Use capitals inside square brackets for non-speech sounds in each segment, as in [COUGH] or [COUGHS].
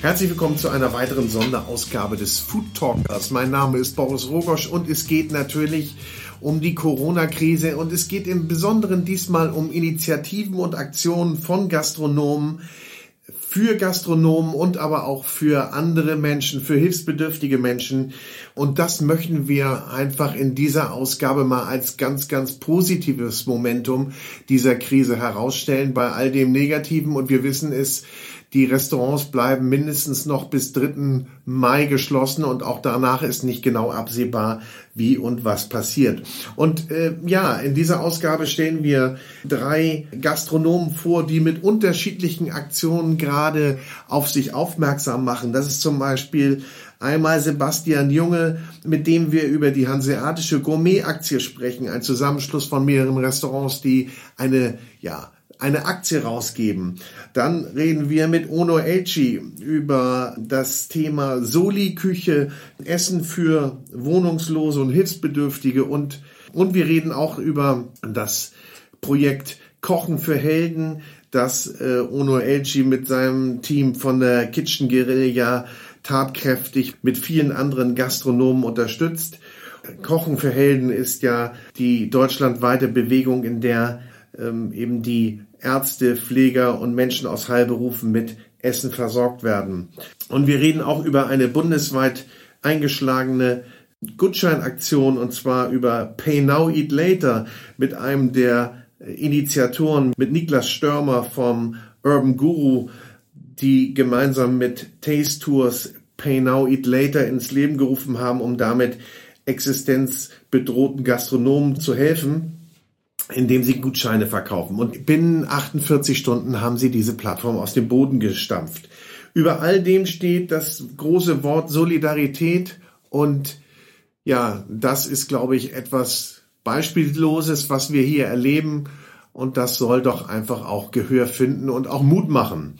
Herzlich willkommen zu einer weiteren Sonderausgabe des Food Talkers. Mein Name ist Boris Rogosch und es geht natürlich um die Corona-Krise und es geht im Besonderen diesmal um Initiativen und Aktionen von Gastronomen für Gastronomen und aber auch für andere Menschen, für hilfsbedürftige Menschen. Und das möchten wir einfach in dieser Ausgabe mal als ganz, ganz positives Momentum dieser Krise herausstellen bei all dem Negativen. Und wir wissen es, die Restaurants bleiben mindestens noch bis 3. Mai geschlossen und auch danach ist nicht genau absehbar, wie und was passiert. Und äh, ja, in dieser Ausgabe stellen wir drei Gastronomen vor, die mit unterschiedlichen Aktionen gerade auf sich aufmerksam machen. Das ist zum Beispiel Einmal Sebastian Junge, mit dem wir über die Hanseatische Gourmet-Aktie sprechen, ein Zusammenschluss von mehreren Restaurants, die eine, ja, eine Aktie rausgeben. Dann reden wir mit Ono Elchi über das Thema Soli-Küche, Essen für Wohnungslose und Hilfsbedürftige und, und wir reden auch über das Projekt Kochen für Helden, das äh, Ono Elchi mit seinem Team von der Kitchen Guerilla tatkräftig mit vielen anderen Gastronomen unterstützt. Kochen für Helden ist ja die deutschlandweite Bewegung, in der ähm, eben die Ärzte, Pfleger und Menschen aus Heilberufen mit Essen versorgt werden. Und wir reden auch über eine bundesweit eingeschlagene Gutscheinaktion und zwar über Pay Now Eat Later mit einem der Initiatoren, mit Niklas Störmer vom Urban Guru, die gemeinsam mit Taste Tours Pay Now Eat Later ins Leben gerufen haben, um damit existenzbedrohten Gastronomen zu helfen indem sie Gutscheine verkaufen. Und binnen 48 Stunden haben sie diese Plattform aus dem Boden gestampft. Über all dem steht das große Wort Solidarität und ja, das ist, glaube ich, etwas Beispielloses, was wir hier erleben und das soll doch einfach auch Gehör finden und auch Mut machen.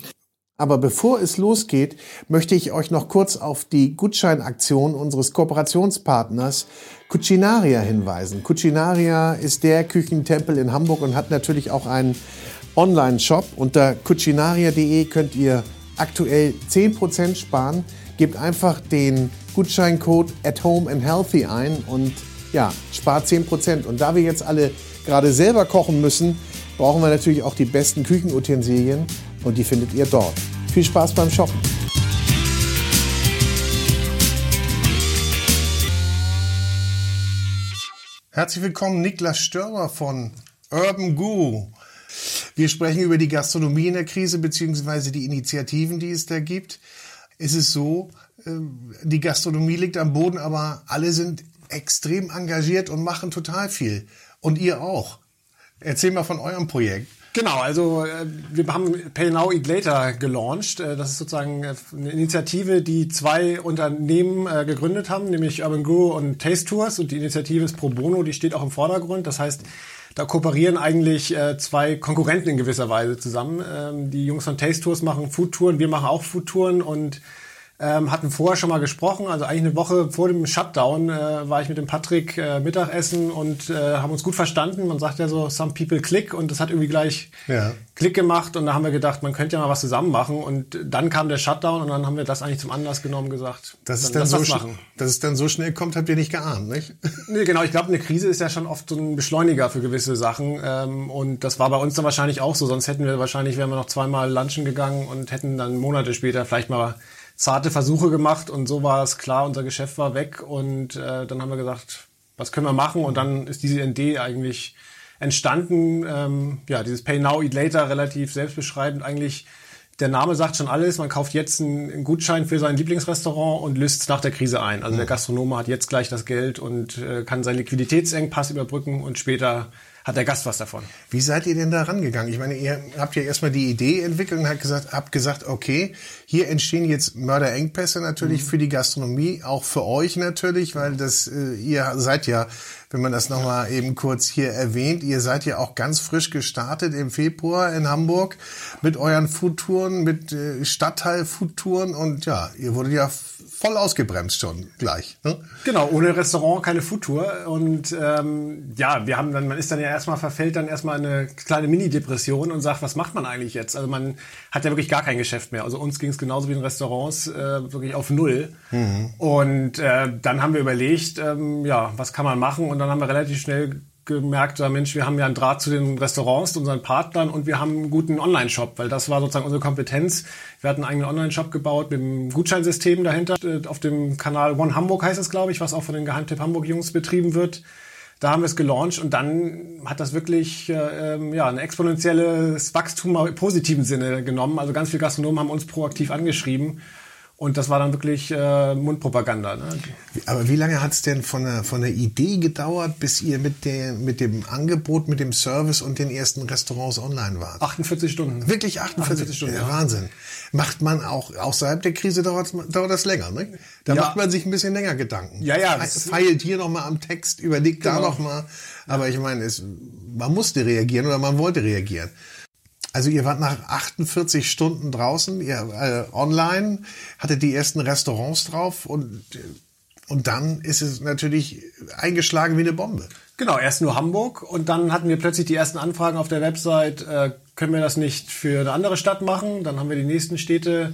Aber bevor es losgeht, möchte ich euch noch kurz auf die Gutscheinaktion unseres Kooperationspartners Cucinaria hinweisen. Cucinaria ist der Küchentempel in Hamburg und hat natürlich auch einen Online-Shop. Unter cucinaria.de könnt ihr aktuell 10% sparen. Gebt einfach den Gutscheincode at home and healthy ein und ja, spart 10%. Und da wir jetzt alle gerade selber kochen müssen, brauchen wir natürlich auch die besten Küchenutensilien und die findet ihr dort. Viel Spaß beim Shoppen. Herzlich willkommen, Niklas Störmer von Urban Guru. Wir sprechen über die Gastronomie in der Krise beziehungsweise die Initiativen, die es da gibt. Es ist so, ähm, die Gastronomie liegt am Boden, aber alle sind extrem engagiert und machen total viel. Und ihr auch. Erzähl mal von eurem Projekt. Genau, also äh, wir haben Pay Now Eat Later gelauncht. Äh, das ist sozusagen äh, eine Initiative, die zwei Unternehmen gegründet haben, nämlich Urban Guru und Taste Tours. Und die Initiative ist Pro Bono, die steht auch im Vordergrund. Das heißt, da kooperieren eigentlich zwei Konkurrenten in gewisser Weise zusammen. Ähm, die Jungs von Taste Tours machen Foodtouren, wir machen auch Foodtouren und ähm, hatten vorher schon mal gesprochen, also eigentlich eine Woche vor dem Shutdown äh, war ich mit dem Patrick äh, Mittagessen und äh, haben uns gut verstanden. Man sagt ja so, some people click und das hat irgendwie gleich ja. Klick gemacht und da haben wir gedacht, man könnte ja mal was zusammen machen und dann kam der Shutdown und dann haben wir das eigentlich zum Anlass genommen gesagt, dass es dann, so machen. Dass es dann so schnell kommt, habt ihr nicht geahnt, nicht? [LAUGHS] nee, genau, ich glaube, eine Krise ist ja schon oft so ein Beschleuniger für gewisse Sachen ähm, und das war bei uns dann wahrscheinlich auch so, sonst hätten wir wahrscheinlich, wären wir noch zweimal lunchen gegangen und hätten dann Monate später vielleicht mal zarte Versuche gemacht und so war es klar, unser Geschäft war weg und äh, dann haben wir gesagt, was können wir machen und dann ist diese Idee eigentlich entstanden, ähm, ja, dieses Pay Now, Eat Later, relativ selbstbeschreibend eigentlich. Der Name sagt schon alles, man kauft jetzt einen, Gutschein für sein Lieblingsrestaurant und löst es nach der Krise ein. Also mhm. der Gastronome hat jetzt gleich das Geld und äh, kann seinen Liquiditätsengpass überbrücken und später hat der Gast was davon. Wie seid ihr denn da rangegangen? Ich meine, ihr habt ja erstmal die Idee entwickelt und habt gesagt, habt gesagt, okay, hier entstehen jetzt Mörderengpässe natürlich mhm. für die Gastronomie, auch für euch natürlich, weil das, äh, ihr seid ja, wenn man das nochmal eben kurz hier erwähnt, ihr seid ja auch ganz frisch gestartet im Februar in Hamburg mit euren Foodtouren, mit äh, Stadtteil-Foodtouren und ja, ihr wurdet ja voll ausgebremst schon gleich. Ne? Genau, ohne Restaurant keine Foodtour. Und ähm, ja, wir haben dann, man ist dann ja erstmal, verfällt dann erstmal eine kleine Mini-Depression und sagt, was macht man eigentlich jetzt? Also man hat ja wirklich gar kein Geschäft mehr. Also uns ging es genauso wie in Restaurants, äh, wirklich auf null. Mhm. Und äh, dann haben wir überlegt, ähm, ja, was kann man machen? Und dann haben wir relativ schnell gemerkt, ja, Mensch, wir haben ja einen Draht zu den Restaurants, unseren Partnern und wir haben einen guten Online-Shop, weil das war sozusagen unsere Kompetenz. Wir hatten einen eigenen Online-Shop gebaut mit einem Gutscheinsystem dahinter. Auf dem Kanal One Hamburg heißt es, glaube ich, was auch von den Geheimtipp Hamburg Jungs betrieben wird. Da haben wir es gelauncht und dann hat das wirklich äh, ähm, ja, ein exponentielles Wachstum im positiven Sinne genommen. Also ganz viele Gastronomen haben uns proaktiv angeschrieben und das war dann wirklich äh, Mundpropaganda. Ne? Aber wie lange hat es denn von der, von der Idee gedauert, bis ihr mit, der, mit dem Angebot, mit dem Service und den ersten Restaurants online wart? 48 Stunden. Wirklich 48, 48 Stunden? Ja, Wahnsinn. Macht man auch außerhalb der Krise dauert, dauert das länger, ne? Da ja. macht man sich ein bisschen länger Gedanken. Ja, ja. Feilt hier nochmal am Text, überlegt genau. da nochmal. Aber ich meine, es, man musste reagieren oder man wollte reagieren. Also ihr wart nach 48 Stunden draußen, ihr äh, online, hattet die ersten Restaurants drauf und, und dann ist es natürlich eingeschlagen wie eine Bombe. Genau, erst nur Hamburg und dann hatten wir plötzlich die ersten Anfragen auf der Website, äh, können wir das nicht für eine andere Stadt machen? Dann haben wir die nächsten Städte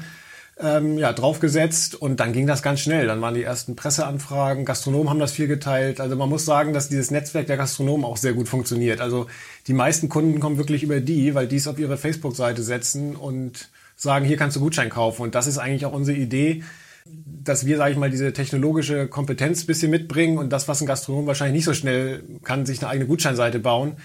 ähm, ja, draufgesetzt und dann ging das ganz schnell. Dann waren die ersten Presseanfragen, Gastronomen haben das viel geteilt. Also man muss sagen, dass dieses Netzwerk der Gastronomen auch sehr gut funktioniert. Also die meisten Kunden kommen wirklich über die, weil die es auf ihre Facebook-Seite setzen und sagen, hier kannst du Gutschein kaufen. Und das ist eigentlich auch unsere Idee, dass wir, sage ich mal, diese technologische Kompetenz bisschen mitbringen und das, was ein Gastronom wahrscheinlich nicht so schnell kann, sich eine eigene Gutscheinseite bauen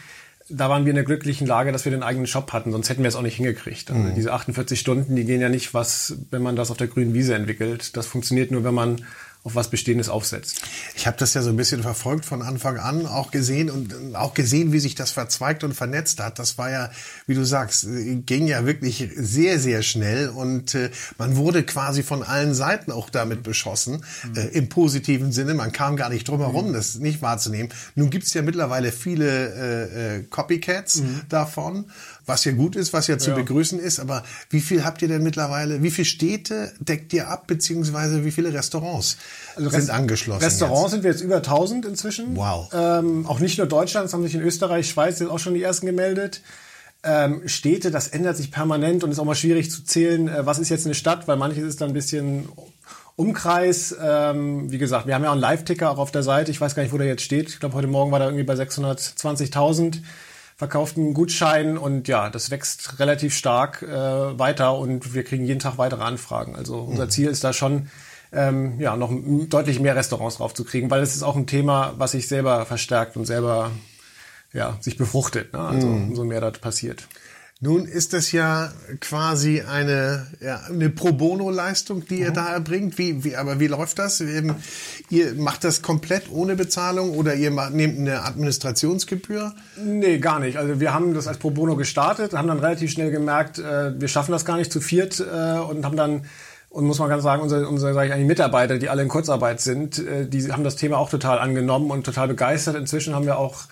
da waren wir in der glücklichen Lage, dass wir den eigenen Shop hatten, sonst hätten wir es auch nicht hingekriegt. Also mhm. diese 48 Stunden, die gehen ja nicht, was, wenn man das auf der grünen Wiese entwickelt. Das funktioniert nur, wenn man auf was Bestehendes aufsetzt. Ich habe das ja so ein bisschen verfolgt von Anfang an, auch gesehen und auch gesehen, wie sich das verzweigt und vernetzt hat. Das war ja, wie du sagst, ging ja wirklich sehr, sehr schnell und äh, man wurde quasi von allen Seiten auch damit beschossen, mhm. äh, im positiven Sinne. Man kam gar nicht drum herum, mhm. das nicht wahrzunehmen. Nun gibt's ja mittlerweile viele äh, äh, Copycats mhm. davon was ja gut ist, was ja zu ja. begrüßen ist. Aber wie viel habt ihr denn mittlerweile? Wie viele Städte deckt ihr ab, beziehungsweise wie viele Restaurants also sind Rest angeschlossen? Restaurants jetzt? sind wir jetzt über 1000 inzwischen. Wow. Ähm, auch nicht nur Deutschland, es haben sich in Österreich, Schweiz jetzt auch schon die ersten gemeldet. Ähm, Städte, das ändert sich permanent und ist auch mal schwierig zu zählen, äh, was ist jetzt eine Stadt, weil manches ist dann ein bisschen Umkreis. Ähm, wie gesagt, wir haben ja auch einen Live-Ticker auch auf der Seite. Ich weiß gar nicht, wo der jetzt steht. Ich glaube, heute Morgen war der irgendwie bei 620.000 verkauften Gutschein und ja, das wächst relativ stark äh, weiter und wir kriegen jeden Tag weitere Anfragen. Also unser mhm. Ziel ist da schon, ähm, ja, noch deutlich mehr Restaurants draufzukriegen, weil es ist auch ein Thema, was sich selber verstärkt und selber ja, sich befruchtet, ne? also mhm. umso mehr dort passiert. Nun ist das ja quasi eine, ja, eine Pro Bono-Leistung, die ihr mhm. da erbringt. Wie, wie, aber wie läuft das? Ihr macht das komplett ohne Bezahlung oder ihr nehmt eine Administrationsgebühr? Nee, gar nicht. Also wir haben das als Pro Bono gestartet, haben dann relativ schnell gemerkt, äh, wir schaffen das gar nicht zu viert äh, und haben dann und muss man ganz sagen, unsere, unsere sag ich eigentlich, Mitarbeiter, die alle in Kurzarbeit sind, äh, die haben das Thema auch total angenommen und total begeistert. Inzwischen haben wir auch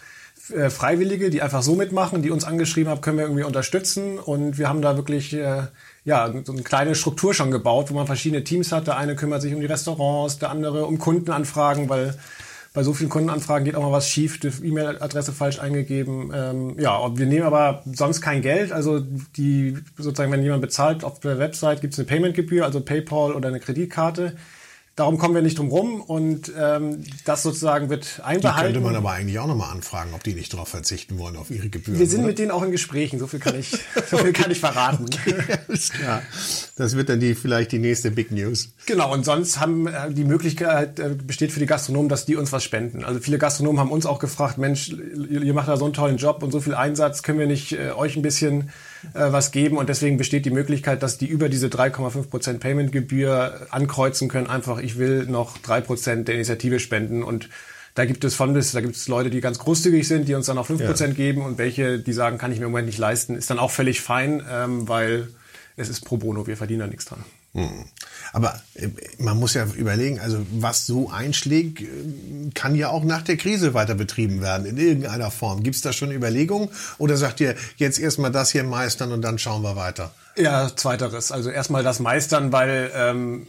äh, Freiwillige, die einfach so mitmachen, die uns angeschrieben haben, können wir irgendwie unterstützen. Und wir haben da wirklich äh, ja, so eine kleine Struktur schon gebaut, wo man verschiedene Teams hat. Der eine kümmert sich um die Restaurants, der andere um Kundenanfragen, weil bei so vielen Kundenanfragen geht auch mal was schief, die E-Mail-Adresse falsch eingegeben. Ähm, ja, wir nehmen aber sonst kein Geld. Also die sozusagen, wenn jemand bezahlt auf der Website, gibt es eine Payment-Gebühr, also PayPal oder eine Kreditkarte. Darum kommen wir nicht drum rum und ähm, das sozusagen wird einbehalten. Die könnte man aber eigentlich auch nochmal anfragen, ob die nicht darauf verzichten wollen, auf ihre Gebühren. Wir sind oder? mit denen auch in Gesprächen, so viel kann ich, so viel kann ich verraten. [LAUGHS] Okay, klar. Das wird dann die, vielleicht die nächste Big News. Genau, und sonst haben äh, die Möglichkeit äh, besteht für die Gastronomen, dass die uns was spenden. Also viele Gastronomen haben uns auch gefragt, Mensch, ihr, ihr macht da so einen tollen Job und so viel Einsatz, können wir nicht äh, euch ein bisschen äh, was geben und deswegen besteht die Möglichkeit, dass die über diese 3,5% Payment-Gebühr ankreuzen können, einfach ich will noch 3% der Initiative spenden und da gibt es von bis, da gibt es Leute, die ganz großzügig sind, die uns dann auch 5% ja. geben und welche, die sagen, kann ich mir im Moment nicht leisten, ist dann auch völlig fein, ähm, weil es ist pro bono, wir verdienen da nichts dran. Aber äh, man muss ja überlegen, also was so einschlägt, äh, kann ja auch nach der Krise weiter betrieben werden, in irgendeiner Form. Gibt es da schon Überlegungen oder sagt ihr jetzt erstmal das hier meistern und dann schauen wir weiter? Ja, zweiteres. Also erstmal das meistern, weil ähm,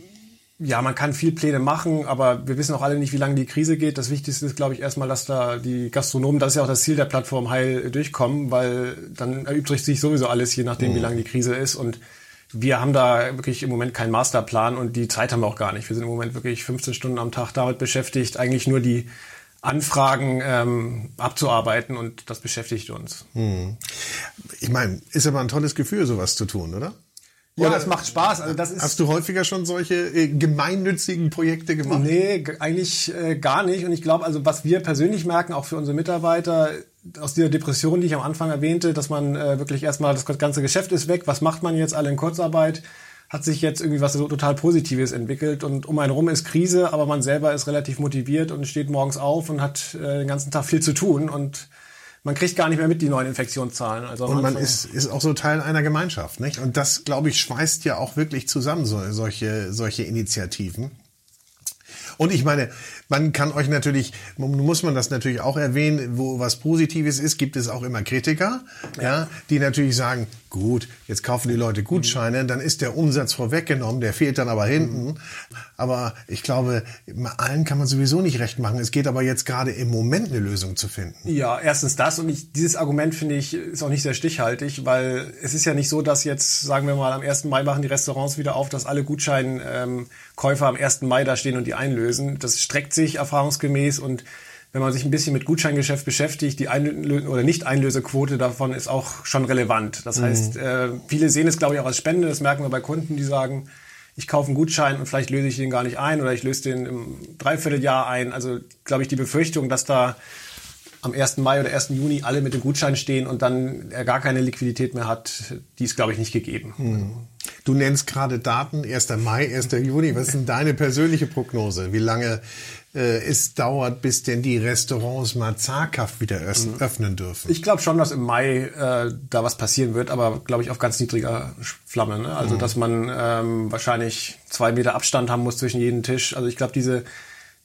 ja, man kann viel Pläne machen, aber wir wissen auch alle nicht, wie lange die Krise geht. Das Wichtigste ist, glaube ich, erstmal, dass da die Gastronomen, das ist ja auch das Ziel der Plattform, heil durchkommen, weil dann erübrigt sich sowieso alles, je nachdem, mhm. wie lange die Krise ist. Und wir haben da wirklich im Moment keinen Masterplan und die Zeit haben wir auch gar nicht. Wir sind im Moment wirklich 15 Stunden am Tag damit beschäftigt, eigentlich nur die Anfragen ähm, abzuarbeiten und das beschäftigt uns. Mhm. Ich meine, ist aber ein tolles Gefühl, sowas zu tun, oder? Ja, das macht Spaß. Also das ist Hast du häufiger schon solche äh, gemeinnützigen Projekte gemacht? Nee, eigentlich äh, gar nicht. Und ich glaube, also was wir persönlich merken, auch für unsere Mitarbeiter, aus dieser Depression, die ich am Anfang erwähnte, dass man äh, wirklich erstmal, das ganze Geschäft ist weg, was macht man jetzt alle in Kurzarbeit? Hat sich jetzt irgendwie was so total Positives entwickelt und um einen rum ist Krise, aber man selber ist relativ motiviert und steht morgens auf und hat äh, den ganzen Tag viel zu tun und man kriegt gar nicht mehr mit die neuen Infektionszahlen. Also und man ist, ist auch so Teil einer Gemeinschaft, nicht? Und das, glaube ich, schweißt ja auch wirklich zusammen, so, solche, solche Initiativen. Und ich meine, man kann euch natürlich, muss man das natürlich auch erwähnen, wo was Positives ist, gibt es auch immer Kritiker, ja, ja die natürlich sagen, gut, jetzt kaufen die Leute Gutscheine, dann ist der Umsatz vorweggenommen, der fehlt dann aber hinten. Aber ich glaube, allen kann man sowieso nicht recht machen. Es geht aber jetzt gerade im Moment eine Lösung zu finden. Ja, erstens das und ich, dieses Argument finde ich ist auch nicht sehr stichhaltig, weil es ist ja nicht so, dass jetzt, sagen wir mal, am 1. Mai machen die Restaurants wieder auf, dass alle Gutscheinkäufer am 1. Mai da stehen und die einlösen. Das streckt sich erfahrungsgemäß und wenn man sich ein bisschen mit Gutscheingeschäft beschäftigt, die Einlö oder Nicht-Einlösequote davon ist auch schon relevant. Das mhm. heißt, äh, viele sehen es, glaube ich, auch als Spende. Das merken wir bei Kunden, die sagen, ich kaufe einen Gutschein und vielleicht löse ich den gar nicht ein oder ich löse den im Dreivierteljahr ein. Also, glaube ich, die Befürchtung, dass da am 1. Mai oder 1. Juni alle mit dem Gutschein stehen und dann er gar keine Liquidität mehr hat, die ist, glaube ich, nicht gegeben. Mhm. Du nennst gerade Daten, 1. Mai, 1. Juni. Was ist denn deine persönliche Prognose? Wie lange äh, es dauert, bis denn die Restaurants mal zaghaft wieder mhm. öffnen dürfen? Ich glaube schon, dass im Mai äh, da was passieren wird, aber glaube ich auf ganz niedriger Flamme. Ne? Also, mhm. dass man ähm, wahrscheinlich zwei Meter Abstand haben muss zwischen jedem Tisch. Also ich glaube, diese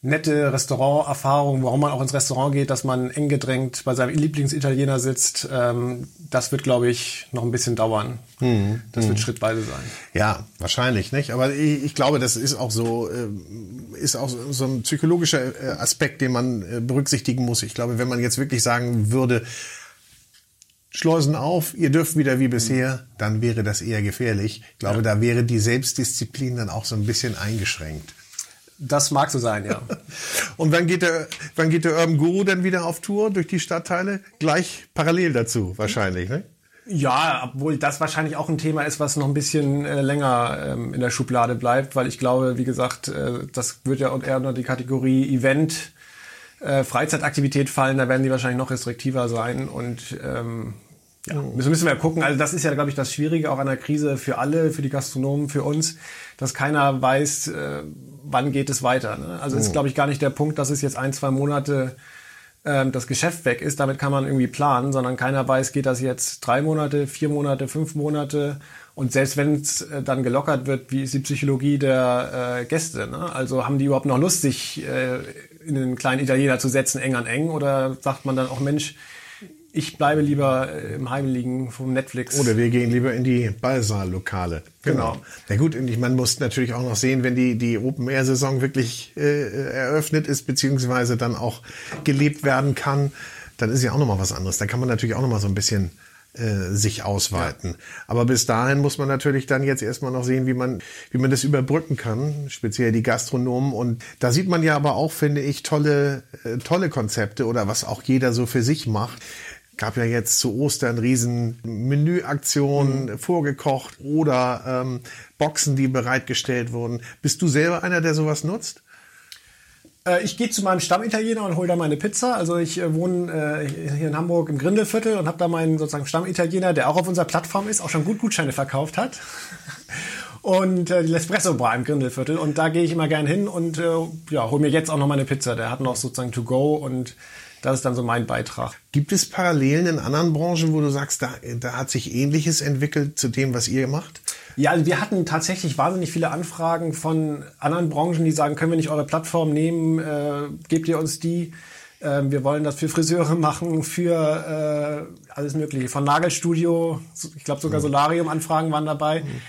nette Restauranterfahrung, warum man auch ins Restaurant geht, dass man eng gedrängt bei seinem Lieblingsitaliener sitzt, ähm, das wird, glaube ich, noch ein bisschen dauern. Mhm. Das wird mhm. schrittweise sein. Ja, wahrscheinlich, nicht? Aber ich, ich glaube, das ist auch so, äh, ist auch so, so ein psychologischer äh, Aspekt, den man äh, berücksichtigen muss. Ich glaube, wenn man jetzt wirklich sagen würde, Schleusen auf, ihr dürft wieder wie bisher, dann wäre das eher gefährlich. Ich glaube, ja. da wäre die Selbstdisziplin dann auch so ein bisschen eingeschränkt. Das mag so sein, ja. [LAUGHS] Und wann geht der, wann geht der Urban Guru dann wieder auf Tour durch die Stadtteile? Gleich parallel dazu, wahrscheinlich, ne? Ja, obwohl das wahrscheinlich auch ein Thema ist, was noch ein bisschen äh, länger ähm, in der Schublade bleibt, weil ich glaube, wie gesagt, äh, das wird ja eher unter die Kategorie Event, äh, Freizeitaktivität fallen, da werden die wahrscheinlich noch restriktiver sein und ähm, ja, müssen, müssen wir gucken. Also das ist ja, glaube ich, das Schwierige auch an der Krise für alle, für die Gastronomen, für uns, dass keiner weiß, äh, wann geht es weiter. Ne? Also oh. ist, glaube ich, gar nicht der Punkt, dass es jetzt ein, zwei Monate ähm, das Geschäft weg ist. Damit kann man irgendwie planen, sondern keiner weiß, geht das jetzt drei Monate, vier Monate, fünf Monate. Und selbst wenn es äh, dann gelockert wird, wie ist die Psychologie der äh, Gäste? Ne? Also haben die überhaupt noch Lust, sich äh, in einen kleinen Italiener zu setzen, eng an eng? Oder sagt man dann auch, Mensch, ich bleibe lieber äh, im Heimliegen vom Netflix. Oder wir gehen lieber in die Ballsaallokale. Genau. genau. Na gut, man muss natürlich auch noch sehen, wenn die, die Open-Air-Saison wirklich äh, eröffnet ist, beziehungsweise dann auch gelebt werden kann, dann ist ja auch nochmal was anderes. Dann kann man natürlich auch nochmal so ein bisschen äh, sich ausweiten. Ja. Aber bis dahin muss man natürlich dann jetzt erstmal noch sehen, wie man, wie man das überbrücken kann, speziell die Gastronomen. Und da sieht man ja aber auch, finde ich, tolle, äh, tolle Konzepte oder was auch jeder so für sich macht gab ja jetzt zu Ostern riesen Menüaktionen mhm. vorgekocht oder ähm, Boxen, die bereitgestellt wurden. Bist du selber einer, der sowas nutzt? Äh, ich gehe zu meinem Stammitaliener und hole da meine Pizza. Also ich äh, wohne äh, hier in Hamburg im Grindelviertel und habe da meinen sozusagen Stammitaliener, der auch auf unserer Plattform ist, auch schon gut Gutscheine verkauft hat. [LAUGHS] und äh, die L'espresso Bar im Grindelviertel. Und da gehe ich immer gern hin und äh, ja, hole mir jetzt auch noch meine Pizza. Der hat noch sozusagen to go und das ist dann so mein Beitrag. Gibt es Parallelen in anderen Branchen, wo du sagst, da, da hat sich Ähnliches entwickelt zu dem, was ihr macht? Ja, also wir hatten tatsächlich wahnsinnig viele Anfragen von anderen Branchen, die sagen, können wir nicht eure Plattform nehmen, äh, gebt ihr uns die. Äh, wir wollen das für Friseure [LAUGHS] machen, für äh, alles Mögliche. Von Nagelstudio, ich glaube sogar mhm. Solarium-Anfragen waren dabei. Mhm.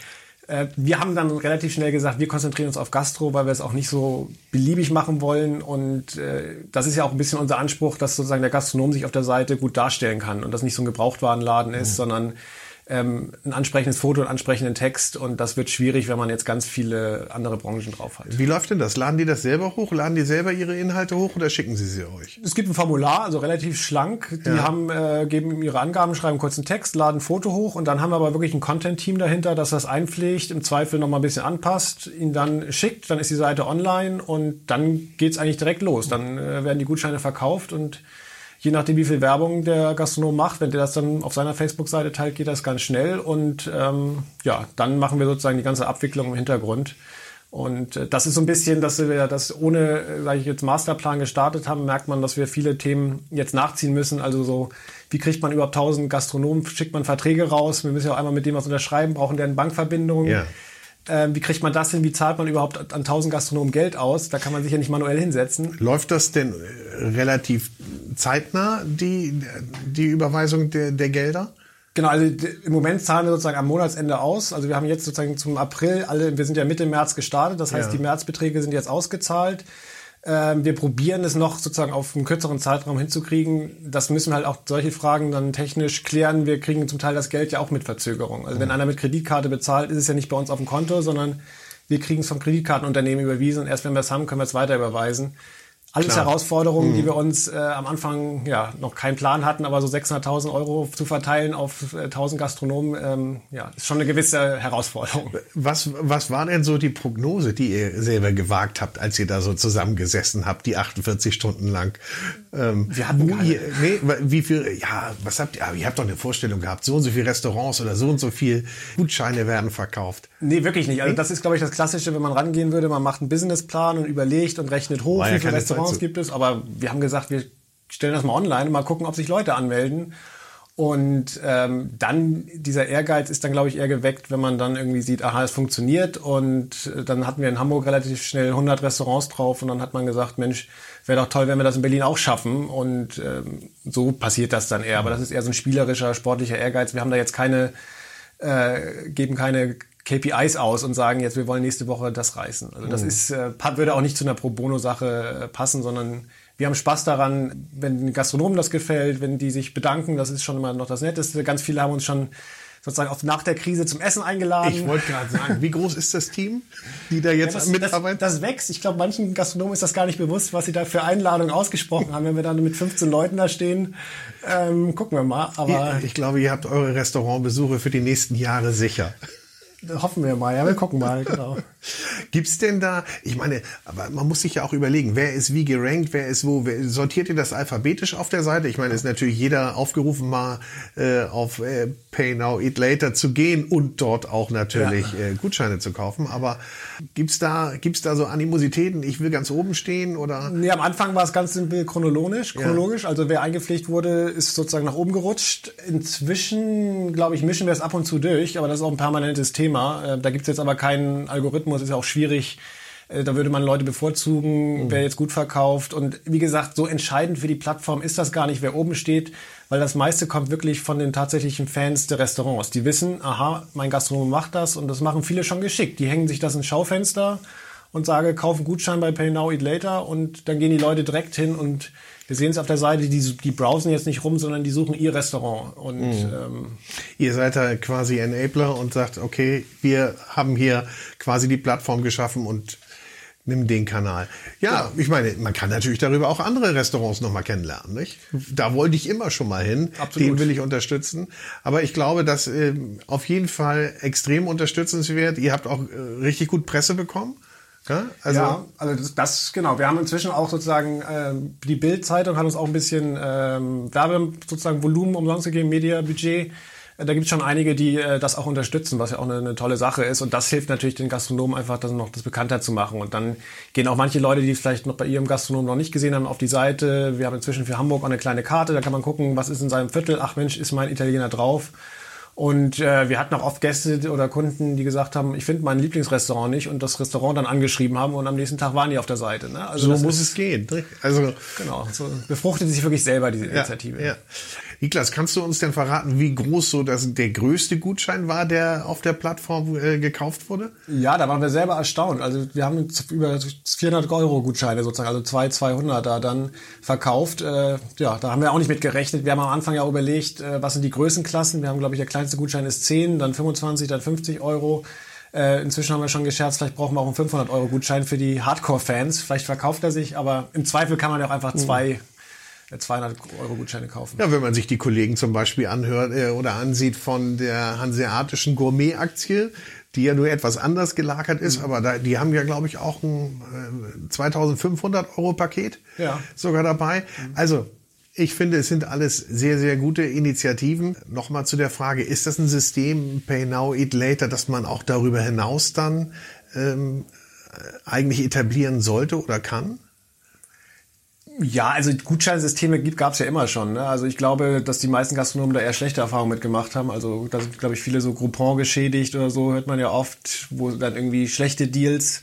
Äh, wir haben dann relativ schnell gesagt, wir konzentrieren uns auf Gastro, weil wir es auch nicht so beliebig machen wollen. Und äh, das ist ja auch ein bisschen unser Anspruch, dass sozusagen der Gastronom sich auf der Seite gut darstellen kann und das nicht so ein Gebrauchtwarenladen ist, mhm. sondern ähm, ein ansprechendes Foto, einen ansprechenden Text und das wird schwierig, wenn man jetzt ganz viele andere Branchen drauf hat. Wie läuft denn das? Laden die das selber hoch? Laden die selber ihre Inhalte hoch oder schicken sie sie euch? Es gibt ein Formular, also relativ schlank. Die ja. haben, äh, geben ihre Angaben, schreiben kurz einen Text, laden ein Foto hoch und dann haben wir aber wirklich ein Content-Team dahinter, das das einpflegt, im Zweifel nochmal ein bisschen anpasst, ihn dann schickt, dann ist die Seite online und dann geht's eigentlich direkt los. Dann äh, werden die Gutscheine verkauft und je nachdem, wie viel Werbung der Gastronom macht, wenn der das dann auf seiner Facebook-Seite teilt, geht das ganz schnell. Und ähm, ja, dann machen wir sozusagen die ganze Abwicklung im Hintergrund. Und äh, das ist so ein bisschen, dass wir das ohne, äh, sage ich jetzt, Masterplan gestartet haben, merkt man, dass wir viele Themen jetzt nachziehen müssen. Also so, wie kriegt man überhaupt 1000 Gastronomen, schickt man Verträge raus, wir müssen ja auch einmal mit dem was unterschreiben, brauchen deren Bankverbindungen. Ja. Ähm, wie kriegt man das hin? Wie zahlt man überhaupt an 1000 Gastronomen Geld aus? Da kann man sich ja nicht manuell hinsetzen. Läuft das denn äh, relativ zeitnah, die, die Überweisung der, der Gelder? Genau, also im Moment zahlen wir sozusagen am Monatsende aus. Also wir haben jetzt sozusagen zum April alle, wir sind ja Mitte März gestartet, das heißt, ja. die Märzbeträge sind jetzt ausgezahlt. Ähm, wir probieren es noch sozusagen auf einen kürzeren Zeitraum hinzukriegen. Das müssen halt auch solche Fragen dann technisch klären. Wir kriegen zum Teil das Geld ja auch mit Verzögerung. Also wenn mhm. einer mit Kreditkarte bezahlt, ist es ja nicht bei uns auf dem Konto, sondern wir kriegen es vom Kreditkartenunternehmen überwiesen und erst wenn wir es haben, können wir es weiter überweisen. Alles Klar. Herausforderungen, mhm. die wir uns äh, am Anfang ja noch keinen Plan hatten, aber so 600.000 Euro zu verteilen auf äh, 1000 Gastronomen, ähm, ja, ist schon eine gewisse Herausforderung. Was, was war denn so die Prognose, die ihr selber gewagt habt, als ihr da so zusammengesessen habt, die 48 Stunden lang? Ähm, wir hatten keine. Ihr, nee, wie viel, ja, was habt ihr, ihr habt doch eine Vorstellung gehabt, so und so viele Restaurants oder so und so viel Gutscheine werden verkauft. Nee, wirklich nicht. Also das ist, glaube ich, das Klassische, wenn man rangehen würde, man macht einen Businessplan und überlegt und rechnet hoch, wie viele Restaurants Restaurants gibt es, aber wir haben gesagt, wir stellen das mal online und mal gucken, ob sich Leute anmelden. Und ähm, dann, dieser Ehrgeiz ist dann, glaube ich, eher geweckt, wenn man dann irgendwie sieht, aha, es funktioniert. Und äh, dann hatten wir in Hamburg relativ schnell 100 Restaurants drauf und dann hat man gesagt, Mensch, wäre doch toll, wenn wir das in Berlin auch schaffen. Und ähm, so passiert das dann eher. Aber das ist eher so ein spielerischer, sportlicher Ehrgeiz. Wir haben da jetzt keine, äh, geben keine KPIs aus und sagen jetzt, wir wollen nächste Woche das reißen. Also das mhm. ist, äh, würde auch nicht zu einer Pro Bono-Sache äh, passen, sondern wir haben Spaß daran, wenn den Gastronomen das gefällt, wenn die sich bedanken, das ist schon immer noch das Netteste. Ganz viele haben uns schon sozusagen auch nach der Krise zum Essen eingeladen. Ich wollte gerade sagen, wie groß ist das Team, die da jetzt ja, das, mitarbeiten? Das, das, wächst. Ich glaube, manchen Gastronomen ist das gar nicht bewusst, was sie da für Einladungen ausgesprochen haben. Wenn wir dann mit 15 Leuten da stehen, ähm, gucken wir mal. Aber ich, ich glaube, ihr habt eure Restaurantbesuche für die nächsten Jahre sicher. Hoffen wir mal, ja, wir gucken mal, genau. [LAUGHS] Gibt's denn da, ich meine, aber man muss sich ja auch überlegen, wer ist wie gerankt, wer ist wo, wer, sortiert ihr das alphabetisch auf der Seite? Ich meine, ist natürlich jeder aufgerufen, mal äh, auf äh, Pay Now, Eat Later zu gehen und dort auch natürlich ja. äh, Gutscheine zu kaufen. Aber gibt's da, gibt's da so Animositäten, ich will ganz oben stehen oder? Nee, am Anfang war es ganz simpel chronologisch, chronologisch. Ja. Also wer eingepflegt wurde, ist sozusagen nach oben gerutscht. Inzwischen, glaube ich, mischen wir es ab und zu durch, aber das ist auch ein permanentes Thema. Thema. Äh, da gibt es jetzt aber keinen Algorithmus, ist ja auch schwierig. Äh, da würde man Leute bevorzugen, mhm. wer jetzt gut verkauft. Und wie gesagt, so entscheidend für die Plattform ist das gar nicht, wer oben steht, weil das meiste kommt wirklich von den tatsächlichen Fans der Restaurants. Die wissen, aha, mein Gastronom macht das und das machen viele schon geschickt. Die hängen sich das ins Schaufenster und sagen, kaufen Gutschein bei Pay Now, Eat Later und dann gehen die Leute direkt hin und wir sehen es auf der Seite, die, die browsen jetzt nicht rum, sondern die suchen ihr Restaurant. Und mhm. ähm, ihr seid da quasi Enabler und sagt, okay, wir haben hier quasi die Plattform geschaffen und nimm den Kanal. Ja, ja, ich meine, man kann natürlich darüber auch andere Restaurants nochmal kennenlernen. Nicht? Da wollte ich immer schon mal hin. Absolut. Den will ich unterstützen. Aber ich glaube, dass äh, auf jeden Fall extrem unterstützenswert. Ihr habt auch äh, richtig gut Presse bekommen. Ja, also, ja, also das, das, genau. Wir haben inzwischen auch sozusagen äh, die Bild-Zeitung hat uns auch ein bisschen ähm, Werbe sozusagen Volumen umsonst gegeben, Media-Budget. Äh, da gibt es schon einige, die äh, das auch unterstützen, was ja auch eine, eine, tolle Sache ist. Und das hilft natürlich den Gastronomen einfach, das noch das bekannter zu machen. Und dann gehen auch manche Leute, die vielleicht noch bei ihrem Gastronom noch nicht gesehen haben, auf die Seite. Wir haben inzwischen für Hamburg auch eine kleine Karte, da kann man gucken, was ist in seinem Viertel. Ach Mensch, ist mein Italiener drauf. Und äh, wir hatten auch oft Gäste oder Kunden, die gesagt haben, ich finde mein Lieblingsrestaurant nicht und das Restaurant dann angeschrieben haben und am nächsten Tag waren die auf der Seite. Ne? Also so muss ist, es gehen. Also genau, so befruchtet sich wirklich selber diese Initiative. Ja, ja. Niklas, kannst du uns denn verraten, wie groß so das, der größte Gutschein war, der auf der Plattform äh, gekauft wurde? Ja, da waren wir selber erstaunt. Also wir haben über 400 Euro Gutscheine sozusagen, also zwei 200er dann verkauft. Äh, ja, da haben wir auch nicht mit gerechnet. Wir haben am Anfang ja überlegt, äh, was sind die Größenklassen. Wir haben, glaube ich, der kleinste Gutschein ist 10, dann 25, dann 50 Euro. Äh, inzwischen haben wir schon gescherzt, vielleicht brauchen wir auch einen 500 Euro Gutschein für die Hardcore-Fans. Vielleicht verkauft er sich, aber im Zweifel kann man ja auch einfach zwei 200 Euro Gutscheine kaufen. Ja, wenn man sich die Kollegen zum Beispiel anhört äh, oder ansieht von der hanseatischen Gourmet-Aktie, die ja nur etwas anders gelagert ist, mhm. aber da, die haben ja, glaube ich, auch ein äh, 2500 Euro Paket ja. sogar dabei. Mhm. Also ich finde, es sind alles sehr, sehr gute Initiativen. Nochmal zu der Frage, ist das ein System, Pay Now, Eat Later, dass man auch darüber hinaus dann ähm, eigentlich etablieren sollte oder kann? Ja, also Gutscheinsysteme gab es ja immer schon. Ne? Also ich glaube, dass die meisten Gastronomen da eher schlechte Erfahrungen mitgemacht haben. Also da sind, glaube ich, viele so Groupon geschädigt oder so, hört man ja oft, wo dann irgendwie schlechte Deals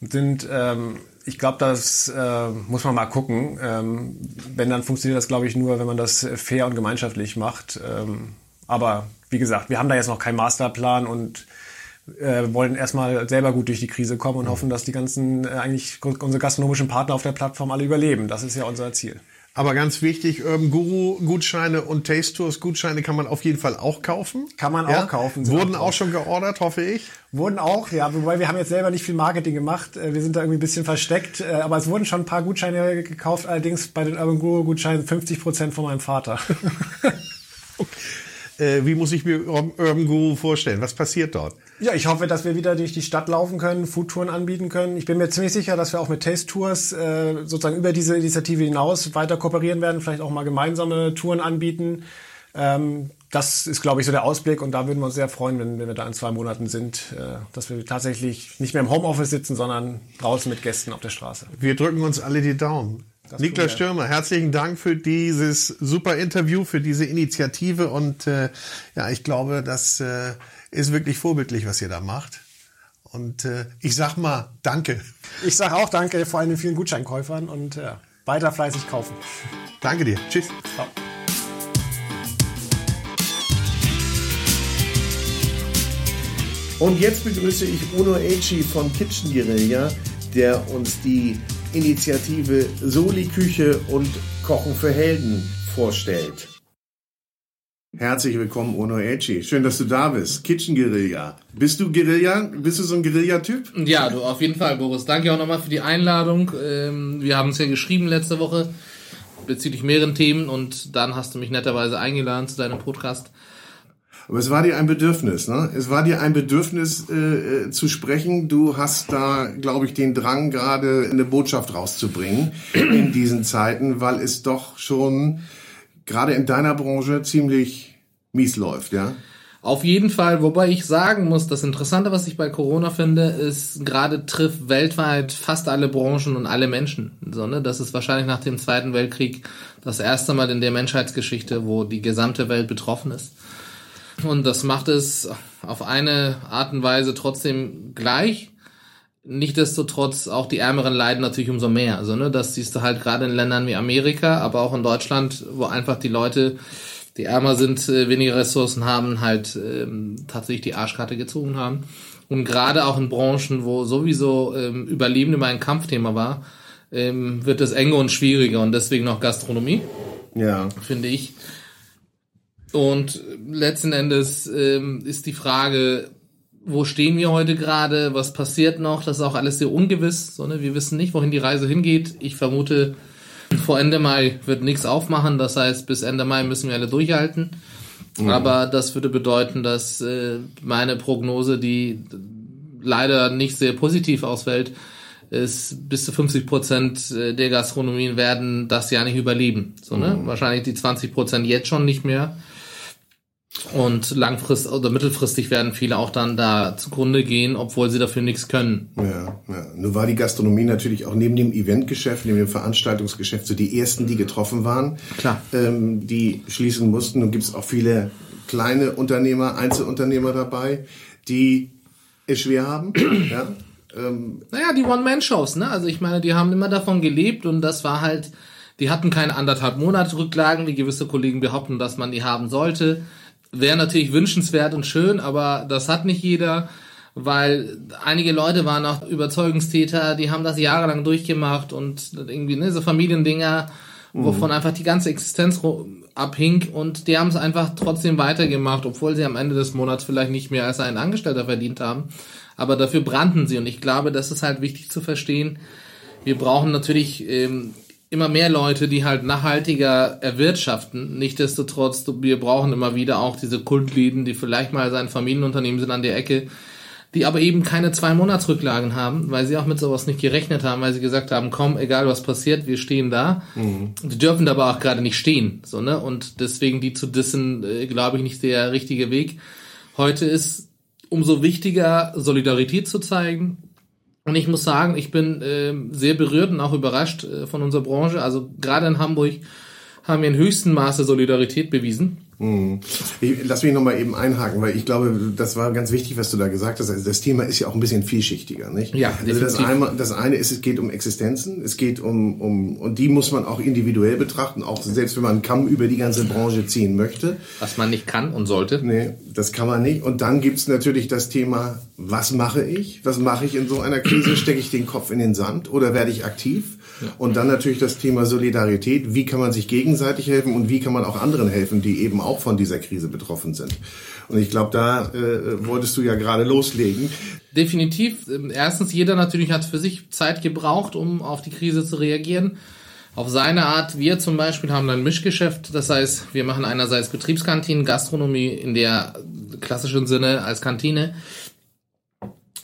sind. Ähm, ich glaube, das äh, muss man mal gucken. Ähm, wenn, dann funktioniert das, glaube ich, nur, wenn man das fair und gemeinschaftlich macht. Ähm, aber wie gesagt, wir haben da jetzt noch keinen Masterplan und äh, wollen erstmal selber gut durch die Krise kommen und mhm. hoffen, dass die ganzen äh, eigentlich unsere gastronomischen Partner auf der Plattform alle überleben. Das ist ja unser Ziel. Aber ganz wichtig, Urban Guru Gutscheine und Taste Tours Gutscheine kann man auf jeden Fall auch kaufen. Kann man ja? auch kaufen. Wurden auch schon geordert, hoffe ich. Wurden auch, ja, wobei wir haben jetzt selber nicht viel Marketing gemacht. Äh, wir sind da irgendwie ein bisschen versteckt. Äh, aber es wurden schon ein paar Gutscheine gekauft, allerdings bei den Urban Guru Gutscheinen 50 Prozent von meinem Vater. [LAUGHS] [LAUGHS] okay. Äh, wie muss ich mir Urban Guru vorstellen? Was passiert dort? Ja, ich hoffe, dass wir wieder durch die Stadt laufen können, Foodtouren anbieten können. Ich bin mir ziemlich sicher, dass wir auch mit Taste Tours äh, sozusagen über diese Initiative hinaus weiter kooperieren werden, vielleicht auch mal gemeinsame Touren anbieten. Ähm, das ist, glaube ich, so der Ausblick und da würden wir uns sehr freuen, wenn, wenn wir da in zwei Monaten sind, äh, dass wir tatsächlich nicht mehr im Homeoffice sitzen, sondern draußen mit Gästen auf der Straße. Wir drücken uns alle die Daumen. Das Niklas Stürmer, herzlichen Dank für dieses super Interview, für diese Initiative und äh, ja, ich glaube, das äh, ist wirklich vorbildlich, was ihr da macht. Und äh, ich sag mal Danke. Ich sag auch Danke, vor allem den vielen Gutscheinkäufern und äh, weiter fleißig kaufen. Danke dir. Tschüss. Ciao. Und jetzt begrüße ich Uno Eci von Kitchen Guerilla, der uns die Initiative Soli Küche und Kochen für Helden vorstellt. Herzlich willkommen, Ono Eci. Schön, dass du da bist. Kitchen Guerilla. Bist du Guerilla? Bist du so ein Guerilla-Typ? Ja, du auf jeden Fall, Boris. Danke auch nochmal für die Einladung. Ähm, wir haben es ja geschrieben letzte Woche bezüglich mehreren Themen und dann hast du mich netterweise eingeladen zu deinem Podcast. Aber es war dir ein Bedürfnis, ne? Es war dir ein Bedürfnis äh, äh, zu sprechen. Du hast da, glaube ich, den Drang, gerade eine Botschaft rauszubringen in diesen Zeiten, weil es doch schon gerade in deiner Branche ziemlich mies läuft, ja? Auf jeden Fall, wobei ich sagen muss, das Interessante, was ich bei Corona finde, ist, gerade trifft weltweit fast alle Branchen und alle Menschen. So, ne? Das ist wahrscheinlich nach dem Zweiten Weltkrieg das erste Mal in der Menschheitsgeschichte, wo die gesamte Welt betroffen ist. Und das macht es auf eine Art und Weise trotzdem gleich. Nichtsdestotrotz auch die Ärmeren leiden natürlich umso mehr. Also, ne, das siehst du halt gerade in Ländern wie Amerika, aber auch in Deutschland, wo einfach die Leute, die ärmer sind, äh, weniger Ressourcen haben, halt ähm, tatsächlich die Arschkarte gezogen haben. Und gerade auch in Branchen, wo sowieso ähm, Überleben immer ein Kampfthema war, ähm, wird es enger und schwieriger und deswegen noch Gastronomie. Ja. Finde ich. Und letzten Endes ähm, ist die Frage, wo stehen wir heute gerade, was passiert noch, das ist auch alles sehr ungewiss. So, ne? Wir wissen nicht, wohin die Reise hingeht. Ich vermute, vor Ende Mai wird nichts aufmachen, das heißt, bis Ende Mai müssen wir alle durchhalten. Mhm. Aber das würde bedeuten, dass äh, meine Prognose, die leider nicht sehr positiv ausfällt, ist bis zu 50 Prozent der Gastronomien werden das Jahr nicht überleben. So, ne? Mhm. Wahrscheinlich die 20 Prozent jetzt schon nicht mehr. Und langfristig oder mittelfristig werden viele auch dann da zugrunde gehen, obwohl sie dafür nichts können. Ja, ja. Nur war die Gastronomie natürlich auch neben dem Eventgeschäft, neben dem Veranstaltungsgeschäft so die ersten, die getroffen waren. Klar. Ähm, die schließen mussten. Und gibt es auch viele kleine Unternehmer, Einzelunternehmer dabei, die es schwer haben. [CLEARS THROAT] ja. Ähm, naja, die One-Man-Shows, ne? Also ich meine, die haben immer davon gelebt und das war halt Die hatten keine anderthalb Monate Rücklagen, wie gewisse Kollegen behaupten, dass man die haben sollte. Wäre natürlich wünschenswert und schön, aber das hat nicht jeder, weil einige Leute waren auch Überzeugungstäter, die haben das jahrelang durchgemacht und irgendwie ne, so Familiendinger, mhm. wovon einfach die ganze Existenz abhing und die haben es einfach trotzdem weitergemacht, obwohl sie am Ende des Monats vielleicht nicht mehr als ein Angestellter verdient haben. Aber dafür brannten sie und ich glaube, das ist halt wichtig zu verstehen. Wir brauchen natürlich ähm, immer mehr Leute, die halt nachhaltiger erwirtschaften. Nichtsdestotrotz, wir brauchen immer wieder auch diese Kultläden, die vielleicht mal sein Familienunternehmen sind an der Ecke, die aber eben keine zwei Monatsrücklagen haben, weil sie auch mit sowas nicht gerechnet haben, weil sie gesagt haben, komm, egal was passiert, wir stehen da. Mhm. Die dürfen da aber auch gerade nicht stehen, so, ne? Und deswegen die zu dissen, äh, glaube ich, nicht der richtige Weg. Heute ist umso wichtiger, Solidarität zu zeigen, und ich muss sagen, ich bin äh, sehr berührt und auch überrascht äh, von unserer Branche. Also gerade in Hamburg haben wir in höchstem Maße Solidarität bewiesen. Hm. Ich, lass mich nochmal eben einhaken, weil ich glaube, das war ganz wichtig, was du da gesagt hast. Also das Thema ist ja auch ein bisschen vielschichtiger, nicht? Ja, also das eine, das eine ist, es geht um Existenzen, es geht um, um, und die muss man auch individuell betrachten, auch selbst wenn man einen Kamm über die ganze Branche ziehen möchte. Was man nicht kann und sollte. Nee, das kann man nicht. Und dann gibt's natürlich das Thema, was mache ich? Was mache ich in so einer Krise? Stecke ich den Kopf in den Sand oder werde ich aktiv? Und dann natürlich das Thema Solidarität. Wie kann man sich gegenseitig helfen und wie kann man auch anderen helfen, die eben auch von dieser Krise betroffen sind? Und ich glaube, da äh, wolltest du ja gerade loslegen. Definitiv. Ähm, erstens, jeder natürlich hat für sich Zeit gebraucht, um auf die Krise zu reagieren. Auf seine Art. Wir zum Beispiel haben ein Mischgeschäft. Das heißt, wir machen einerseits Betriebskantinen, Gastronomie in der klassischen Sinne als Kantine.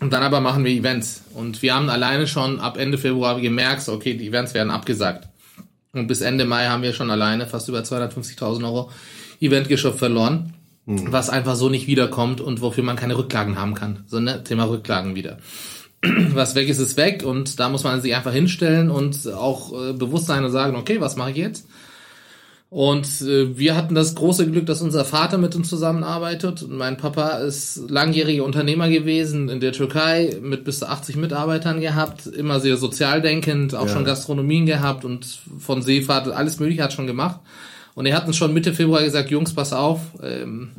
Und dann aber machen wir Events. Und wir haben alleine schon ab Ende Februar gemerkt, okay, die Events werden abgesagt. Und bis Ende Mai haben wir schon alleine fast über 250.000 Euro Eventgeschäft verloren, mhm. was einfach so nicht wiederkommt und wofür man keine Rücklagen haben kann. So, ne? Thema Rücklagen wieder. [CLEARS THROAT] Was weg ist, ist weg und da muss man sich einfach hinstellen und auch äh, bewusst sein und sagen, okay, was mache ich jetzt? Und äh, wir hatten das große Glück, dass unser Vater mit uns zusammenarbeitet. Und mein Papa ist langjähriger Unternehmer gewesen in der Türkei mit bis zu 80 Mitarbeitern gehabt, immer sehr sozial denkend, auch ja. schon Gastronomien gehabt und von Seefahrt alles Mögliche hat schon gemacht. Und er hat uns schon Mitte Februar gesagt, Jungs, pass auf, ähm,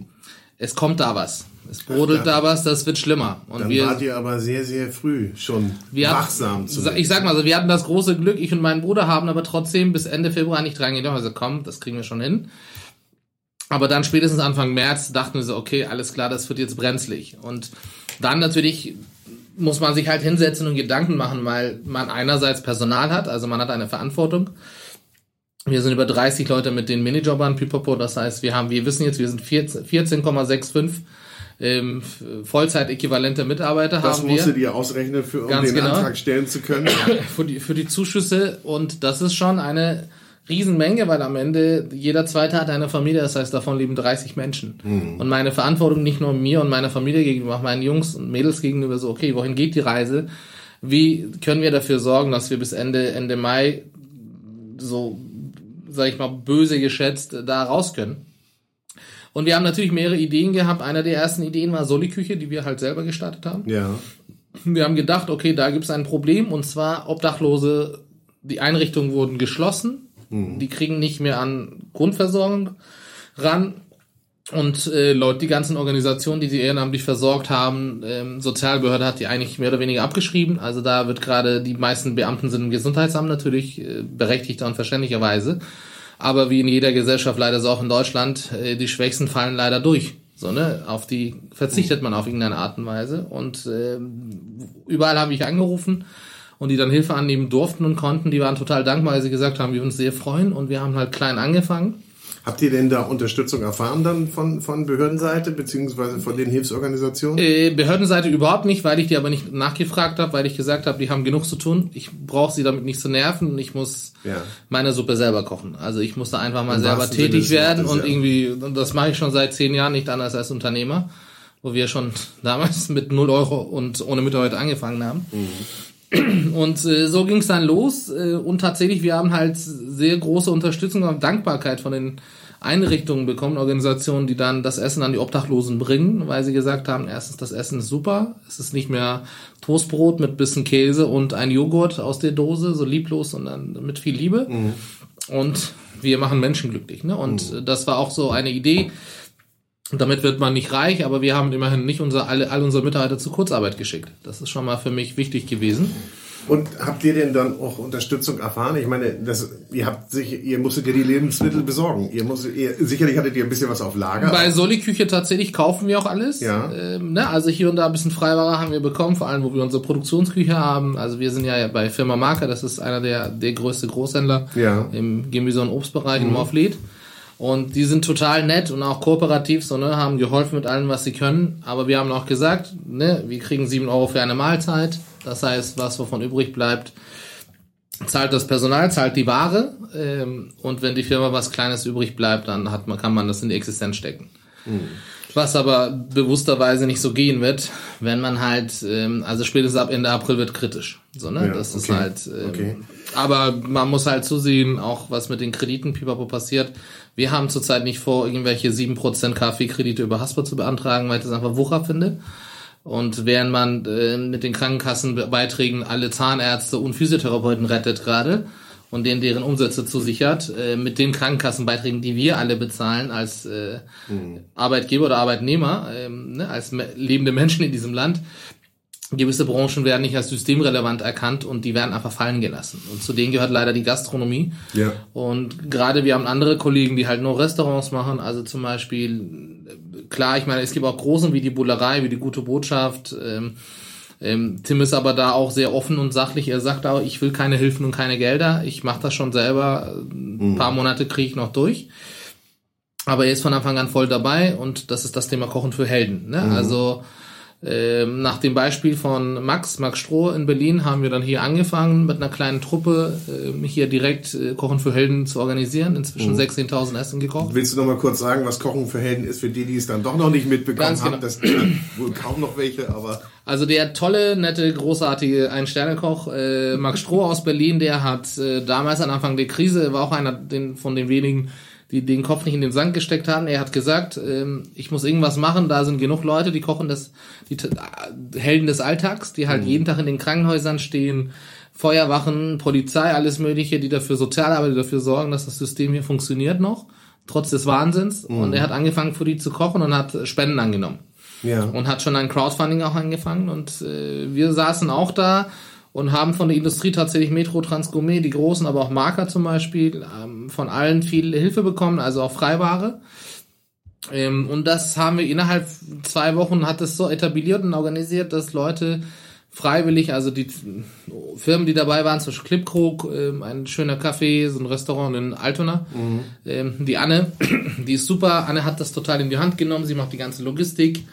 es kommt da was. Es brodelt Ach, da was, das wird schlimmer. Und dann wir, wart ihr aber sehr, sehr früh schon wachsam hatten, zu Ich sag mal, also wir hatten das große Glück, ich und mein Bruder haben aber trotzdem bis Ende Februar nicht dran gedacht. Also komm, das kriegen wir schon hin. Aber dann spätestens Anfang März dachten wir so, okay, alles klar, das wird jetzt brenzlig. Und dann natürlich muss man sich halt hinsetzen und Gedanken machen, weil man einerseits Personal hat, also man hat eine Verantwortung. Wir sind über 30 Leute mit den Minijobbern, Pipopo, das heißt, wir haben, wir wissen jetzt, wir sind 14,65 ähm, Vollzeit-äquivalente Mitarbeiter das haben wir. Das musst du dir ausrechnen, für, um Ganz den genau. Antrag stellen zu können. für, die, für die Zuschüsse und das ist schon eine Riesenmenge, weil am Ende jeder Zweite hat eine Familie, das heißt, davon leben 30 Menschen. Mhm. Und meine Verantwortung nicht nur mir und meiner Familie gegenüber, auch meinen Jungs und Mädels gegenüber so, okay, wohin geht die Reise? Wie können wir dafür sorgen, dass wir bis Ende, Ende Mai so, sag ich mal, böse geschätzt da raus können? Und wir haben natürlich mehrere Ideen gehabt. Einer der ersten Ideen war Soliküche, die wir halt selber gestartet haben. Ja. Wir haben gedacht, okay, da gibt es ein Problem und zwar Obdachlose, die Einrichtungen wurden geschlossen. Mhm. Die kriegen nicht mehr an Grundversorgung ran. Und äh, Leute, die ganzen Organisationen, die sie ehrenamtlich versorgt haben, ähm, Sozialbehörde hat die eigentlich mehr oder weniger abgeschrieben. Also da wird gerade, die meisten Beamten sind im Gesundheitsamt natürlich äh, berechtigter und verständlicherweise. Aber wie in jeder Gesellschaft, leider so auch in Deutschland, äh, die Schwächsten fallen leider durch. So, ne? Auf die verzichtet man auf irgendeine Art und Weise. Und äh, überall habe ich angerufen und die dann Hilfe annehmen durften und konnten. Die waren total dankbar, weil sie gesagt haben, wir uns sehr freuen. Und wir haben halt klein angefangen. Habt ihr denn da Unterstützung erfahren dann von, von Behördenseite beziehungsweise von den Hilfsorganisationen? Äh, Behördenseite überhaupt nicht, weil ich die aber nicht nachgefragt habe, weil ich gesagt habe, die haben genug zu tun. Ich brauche sie damit nicht zu nerven und ich muss ja. meine Suppe selber kochen. Also ich muss da einfach mal selber tätig werden und ja. irgendwie, und das mache ich schon seit zehn Jahren nicht anders als Unternehmer, wo wir schon [LAUGHS] damals mit null Euro und ohne Mitarbeiter angefangen haben. Mhm. [CLEARS THROAT] Und äh, so ging es dann los. Äh, und tatsächlich, wir haben halt sehr große Unterstützung und Dankbarkeit von den Einrichtungen bekommen, Organisationen, die dann das Essen an die Obdachlosen bringen, weil sie gesagt haben, erstens, das Essen ist super, es ist nicht mehr Toastbrot mit bisschen Käse und ein Joghurt aus der Dose, so lieblos, sondern mit viel Liebe. Mhm. und wir machen Menschen glücklich. Ne? Und mhm. das war auch so eine Idee. Und damit wird man nicht reich, aber wir haben immerhin nicht unser, alle, alle unsere Mitarbeiter zur Kurzarbeit geschickt. Das ist schon mal für mich wichtig gewesen. Und habt ihr denn dann auch Unterstützung erfahren? Ich meine, das, ihr habt sich, ihr musstet ja die Lebensmittel besorgen. Ihr musstet, ihr, sicherlich hattet ihr ein bisschen was auf Lager. Bei Soli-Küche tatsächlich kaufen wir auch alles. Ja. Ähm, ne? Also hier und da ein bisschen Freiware haben wir bekommen, vor allem wo wir unsere Produktionsküche haben. Also wir sind ja bei Firma Marker, das ist einer der, der größte Großhändler ja. im Gemüse- und Obstbereich mhm. in Morfleet. Und die sind total nett und auch kooperativ, so, ne, haben geholfen mit allem, was sie können. Aber wir haben auch gesagt, ne, wir kriegen sieben Euro für eine Mahlzeit. Das heißt, was wovon übrig bleibt, zahlt das Personal, zahlt die Ware. Ähm, und wenn die Firma was Kleines übrig bleibt, dann hat man, kann man das in die Existenz stecken. Mhm. Was aber bewussterweise nicht so gehen wird, wenn man halt, ähm, also spätestens ab Ende April wird kritisch. So, ne? Ja, das okay. ist halt. Ähm, okay. Aber man muss halt zusehen, auch was mit den Krediten pipapo passiert. Wir haben zurzeit nicht vor, irgendwelche 7% KfW-Kredite über Hasper zu beantragen, weil ich das einfach Wucher finde. Und während man äh, mit den Krankenkassenbeiträgen alle Zahnärzte und Physiotherapeuten rettet gerade und denen deren Umsätze zusichert, äh, mit den Krankenkassenbeiträgen, die wir alle bezahlen als äh, mhm. Arbeitgeber oder Arbeitnehmer, äh, ne, als lebende Menschen in diesem Land, gewisse Branchen werden nicht als systemrelevant erkannt und die werden einfach fallen gelassen. Und zu denen gehört leider die Gastronomie. Ja. Und gerade wir haben andere Kollegen, die halt nur Restaurants machen, also zum Beispiel, klar, ich meine, es gibt auch Großen wie die Bullerei, wie die Gute Botschaft. Ähm, ähm, Tim ist aber da auch sehr offen und sachlich. Er sagt auch, ich will keine Hilfen und keine Gelder. Ich mache das schon selber. Ein mhm. paar Monate kriege ich noch durch. Aber er ist von Anfang an voll dabei und das ist das Thema Kochen für Helden. Ne? Mhm. Also nach dem Beispiel von Max, Max Stroh in Berlin, haben wir dann hier angefangen, mit einer kleinen Truppe äh, hier direkt äh, Kochen für Helden zu organisieren. Inzwischen mhm. 16.000 Essen gekocht. Willst du noch mal kurz sagen, was Kochen für Helden ist, für die, die es dann doch noch nicht mitbekommen Ganz haben? Genau. Das wohl kaum noch welche, aber... Also der tolle, nette, großartige Ein-Sterne-Koch äh, Max Stroh aus Berlin, der hat äh, damals am Anfang der Krise, war auch einer den, von den wenigen, die den Kopf nicht in den Sand gesteckt haben. Er hat gesagt, ähm, ich muss irgendwas machen, da sind genug Leute, die kochen das, die äh, Helden des Alltags, die halt mhm. jeden Tag in den Krankenhäusern stehen, Feuerwachen, Polizei, alles mögliche, die dafür Sozialarbeit, die dafür sorgen, dass das System hier funktioniert noch, trotz des Wahnsinns. Mhm. Und er hat angefangen für die zu kochen und hat Spenden angenommen. Ja. Und hat schon ein Crowdfunding auch angefangen und äh, wir saßen auch da und haben von der Industrie tatsächlich Metro, Transgourmet, die großen, aber auch Marker zum Beispiel, ähm, von allen viel Hilfe bekommen, also auch Freiware. Ähm, und das haben wir innerhalb zwei Wochen hat es so etabliert und organisiert, dass Leute freiwillig, also die Firmen, die dabei waren, zum Beispiel Clipkrog, ähm, ein schöner Café, so ein Restaurant in Altona, mhm. ähm, die Anne, [CLEARS THROAT] die ist super, Anne hat das total in die Hand genommen, sie macht die ganze Logistik,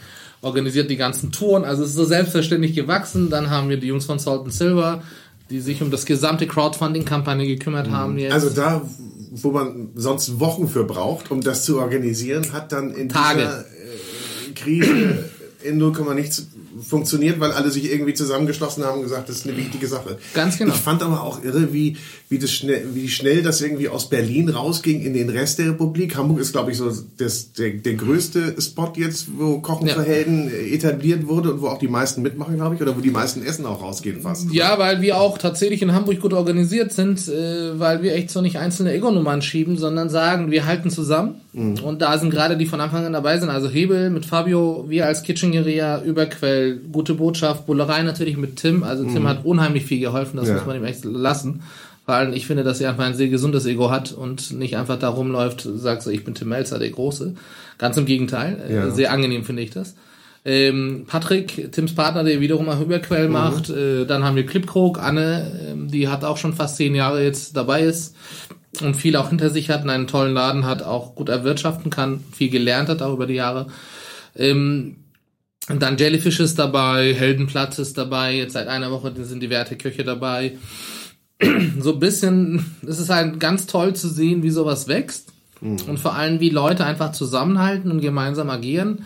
organisiert die ganzen Touren. Also es ist so selbstverständlich gewachsen. Dann haben wir die Jungs von Salt and Silver, die sich um das gesamte Crowdfunding-Kampagne gekümmert mhm. haben jetzt. Also da, wo man sonst Wochen für braucht, um das zu organisieren, hat dann in Tage. dieser äh, Krise in 0, nichts funktioniert, weil alle sich irgendwie zusammengeschlossen haben und gesagt, das ist eine wichtige Sache. Ganz genau. Ich fand aber auch irre, wie, wie, das schnell, wie schnell das irgendwie aus Berlin rausging in den Rest der Republik. Hamburg ist, glaube ich, so das, der, der größte Spot jetzt, wo Kochen ja. für Helden etabliert wurde und wo auch die meisten mitmachen, glaube ich, oder wo die meisten Essen auch rausgehen fast. Ja, weil wir auch tatsächlich in Hamburg gut organisiert sind, äh, weil wir echt so nicht einzelne Ego-Nummern schieben, sondern sagen, wir halten zusammen. Mhm. Und da sind gerade die von Anfang an dabei sind, also Hebel mit Fabio, wir als Kitchengeria, Überquell, gute Botschaft, Bullerei natürlich mit Tim. Also Tim mhm. hat unheimlich viel geholfen, das ja. muss man ihm echt lassen. Vor allem, ich finde, dass er einfach ein sehr gesundes Ego hat und nicht einfach da rumläuft, sagt so, ich bin Tim Melzer, der Große. Ganz im Gegenteil. Äh, ja. Sehr angenehm finde ich das. Ähm, Patrick, Tims Partner, der wiederum auch Überquell mhm. macht. Äh, dann haben wir Clipkrog, Anne, äh, die hat auch schon fast zehn Jahre jetzt dabei ist und viel auch hinter sich hat, einen tollen Laden hat, auch gut erwirtschaften kann, viel gelernt hat auch über die Jahre. Ähm, und dann Jellyfish ist dabei, Heldenplatz ist dabei, jetzt seit einer Woche sind die Werteköche dabei so ein bisschen, es ist halt ganz toll zu sehen, wie sowas wächst. Mhm. Und vor allem, wie Leute einfach zusammenhalten und gemeinsam agieren.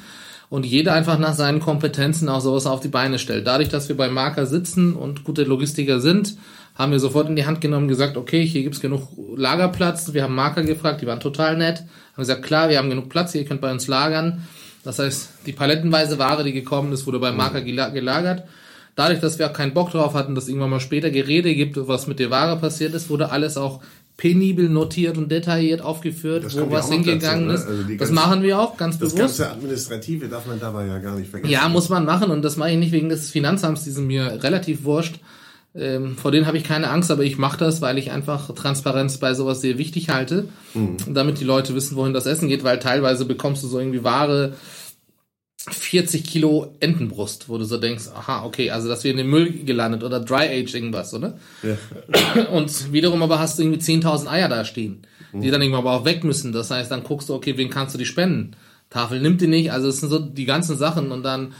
Und jeder einfach nach seinen Kompetenzen auch sowas auf die Beine stellt. Dadurch, dass wir bei Marker sitzen und gute Logistiker sind, haben wir sofort in die Hand genommen und gesagt, okay, hier gibt's genug Lagerplatz. Wir haben Marker gefragt, die waren total nett. Haben gesagt, klar, wir haben genug Platz, ihr könnt bei uns lagern. Das heißt, die palettenweise Ware, die gekommen ist, wurde bei Marker gelagert. Dadurch, dass wir auch keinen Bock drauf hatten, dass irgendwann mal später Gerede gibt, was mit der Ware passiert ist, wurde alles auch penibel notiert und detailliert aufgeführt, Das wo was hingegangen dazu, ne? ist. Also die das machen wir auch ganz Das bewusst. ganze Administrative darf man dabei ja gar nicht vergessen. Ja, muss man machen und das mache ich nicht wegen des Finanzamts, die sind mir relativ wurscht. Ähm, vor denen habe ich keine Angst, aber ich mache das, weil ich einfach Transparenz bei sowas sehr wichtig halte, damit die Leute wissen, wohin das Essen geht, weil teilweise bekommst du so irgendwie Ware 40 Kilo Entenbrust, wo du so denkst, aha, okay, also das wird in den Müll gelandet oder Dry Age irgendwas, oder? Und wiederum aber hast du irgendwie 10.000 Eier da stehen, die dann irgendwann aber auch weg müssen. Das heißt, dann guckst du, okay, wen kannst du die spenden? Tafel nimmt die nicht, also es sind so die ganzen Sachen und dann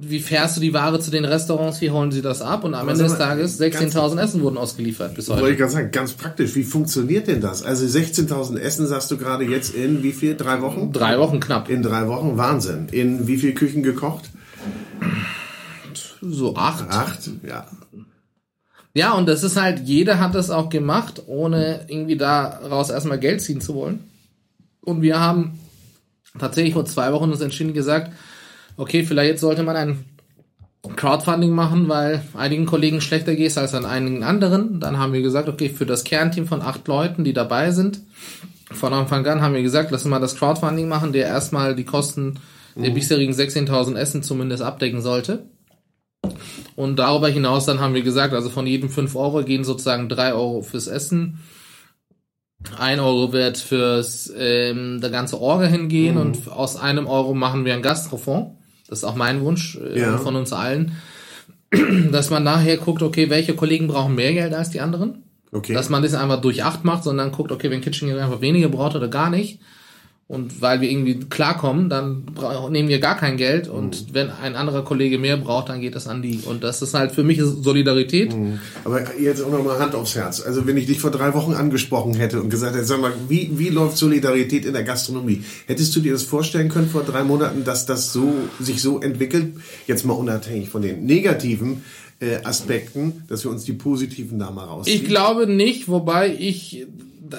wie fährst du die Ware zu den Restaurants, wie holen sie das ab? Und am Aber Ende des Tages ganz- 16.000 Essen wurden ausgeliefert bis Wollte ich heute. gerade sagen, ganz praktisch. Wie funktioniert denn das? Also 16.000 Essen sagst du gerade jetzt in wie viel? Drei Wochen? Drei Wochen knapp. In drei Wochen? Wahnsinn. In wie viel Küchen gekocht? So acht. Acht? Ja. Ja, und das ist halt, jeder hat das auch gemacht, ohne irgendwie daraus erstmal Geld ziehen zu wollen. Und wir haben tatsächlich vor zwei Wochen uns entschieden gesagt, okay, vielleicht sollte man ein Crowdfunding machen, weil einigen Kollegen schlechter geht als an einigen anderen. Dann haben wir gesagt, okay, für das Kernteam von acht Leuten, die dabei sind, von Anfang an haben wir gesagt, lass uns mal das Crowdfunding machen, der erstmal die Kosten der bisherigen 16.000 Essen zumindest abdecken sollte. Und darüber hinaus dann haben wir gesagt, also von jedem 5 Euro gehen sozusagen 3 Euro fürs Essen. 1 Euro wird fürs ähm, der ganze Orga hingehen und aus einem Euro machen wir ein Gastrofonds. Das ist auch mein Wunsch äh, Ja. von uns allen. [CLEARS THROAT] Dass man nachher guckt, okay, welche Kollegen brauchen mehr Geld als die anderen. Okay. Dass man das einfach durch acht macht, sondern guckt, okay, wenn Kitchen einfach weniger braucht oder gar nicht. Und weil wir irgendwie klarkommen, dann nehmen wir gar kein Geld. Und wenn ein anderer Kollege mehr braucht, dann geht das an die. Und das ist halt für mich Solidarität. Aber jetzt auch nochmal Hand aufs Herz. Also wenn ich dich vor drei Wochen angesprochen hätte und gesagt hätte, sag mal, wie, wie läuft Solidarität in der Gastronomie? Hättest du dir das vorstellen können vor drei Monaten, dass das so sich so entwickelt? Jetzt mal unabhängig von den negativen äh, Aspekten, dass wir uns die positiven da mal rausziehen. Ich glaube nicht, wobei ich,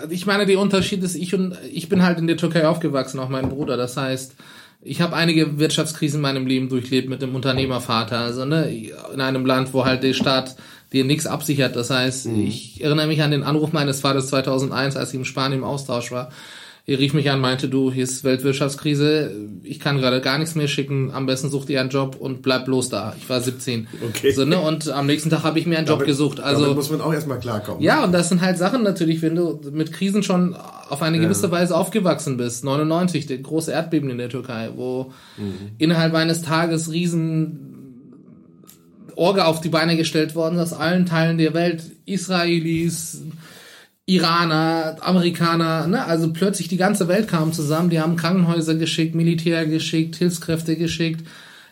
ich meine, der Unterschied ist, ich und ich bin halt in der Türkei aufgewachsen, auch mein Bruder. Das heißt, ich habe einige Wirtschaftskrisen in meinem Leben durchlebt mit dem Unternehmervater. Also ne, in einem Land, wo halt der Staat dir nichts absichert. Das heißt, ich erinnere mich an den Anruf meines Vaters 2001, als ich in Spanien im Austausch war. Er rief mich an, meinte, du, hier ist Weltwirtschaftskrise, ich kann gerade gar nichts mehr schicken, am besten such dir einen Job und bleib bloß da. Ich war 17. Okay. So, ne? Und am nächsten Tag habe ich mir einen Job Damit- gesucht. Also damit muss man auch erstmal klarkommen. ja, und das sind halt Sachen natürlich, wenn du mit Krisen schon auf eine gewisse Weise aufgewachsen bist. 99, der große Erdbeben in der Türkei, wo innerhalb eines Tages riesen Orga auf die Beine gestellt worden aus allen Teilen der Welt. Israelis, Iraner, Amerikaner, ne? also plötzlich die ganze Welt kam zusammen. Die haben Krankenhäuser geschickt, Militär geschickt, Hilfskräfte geschickt.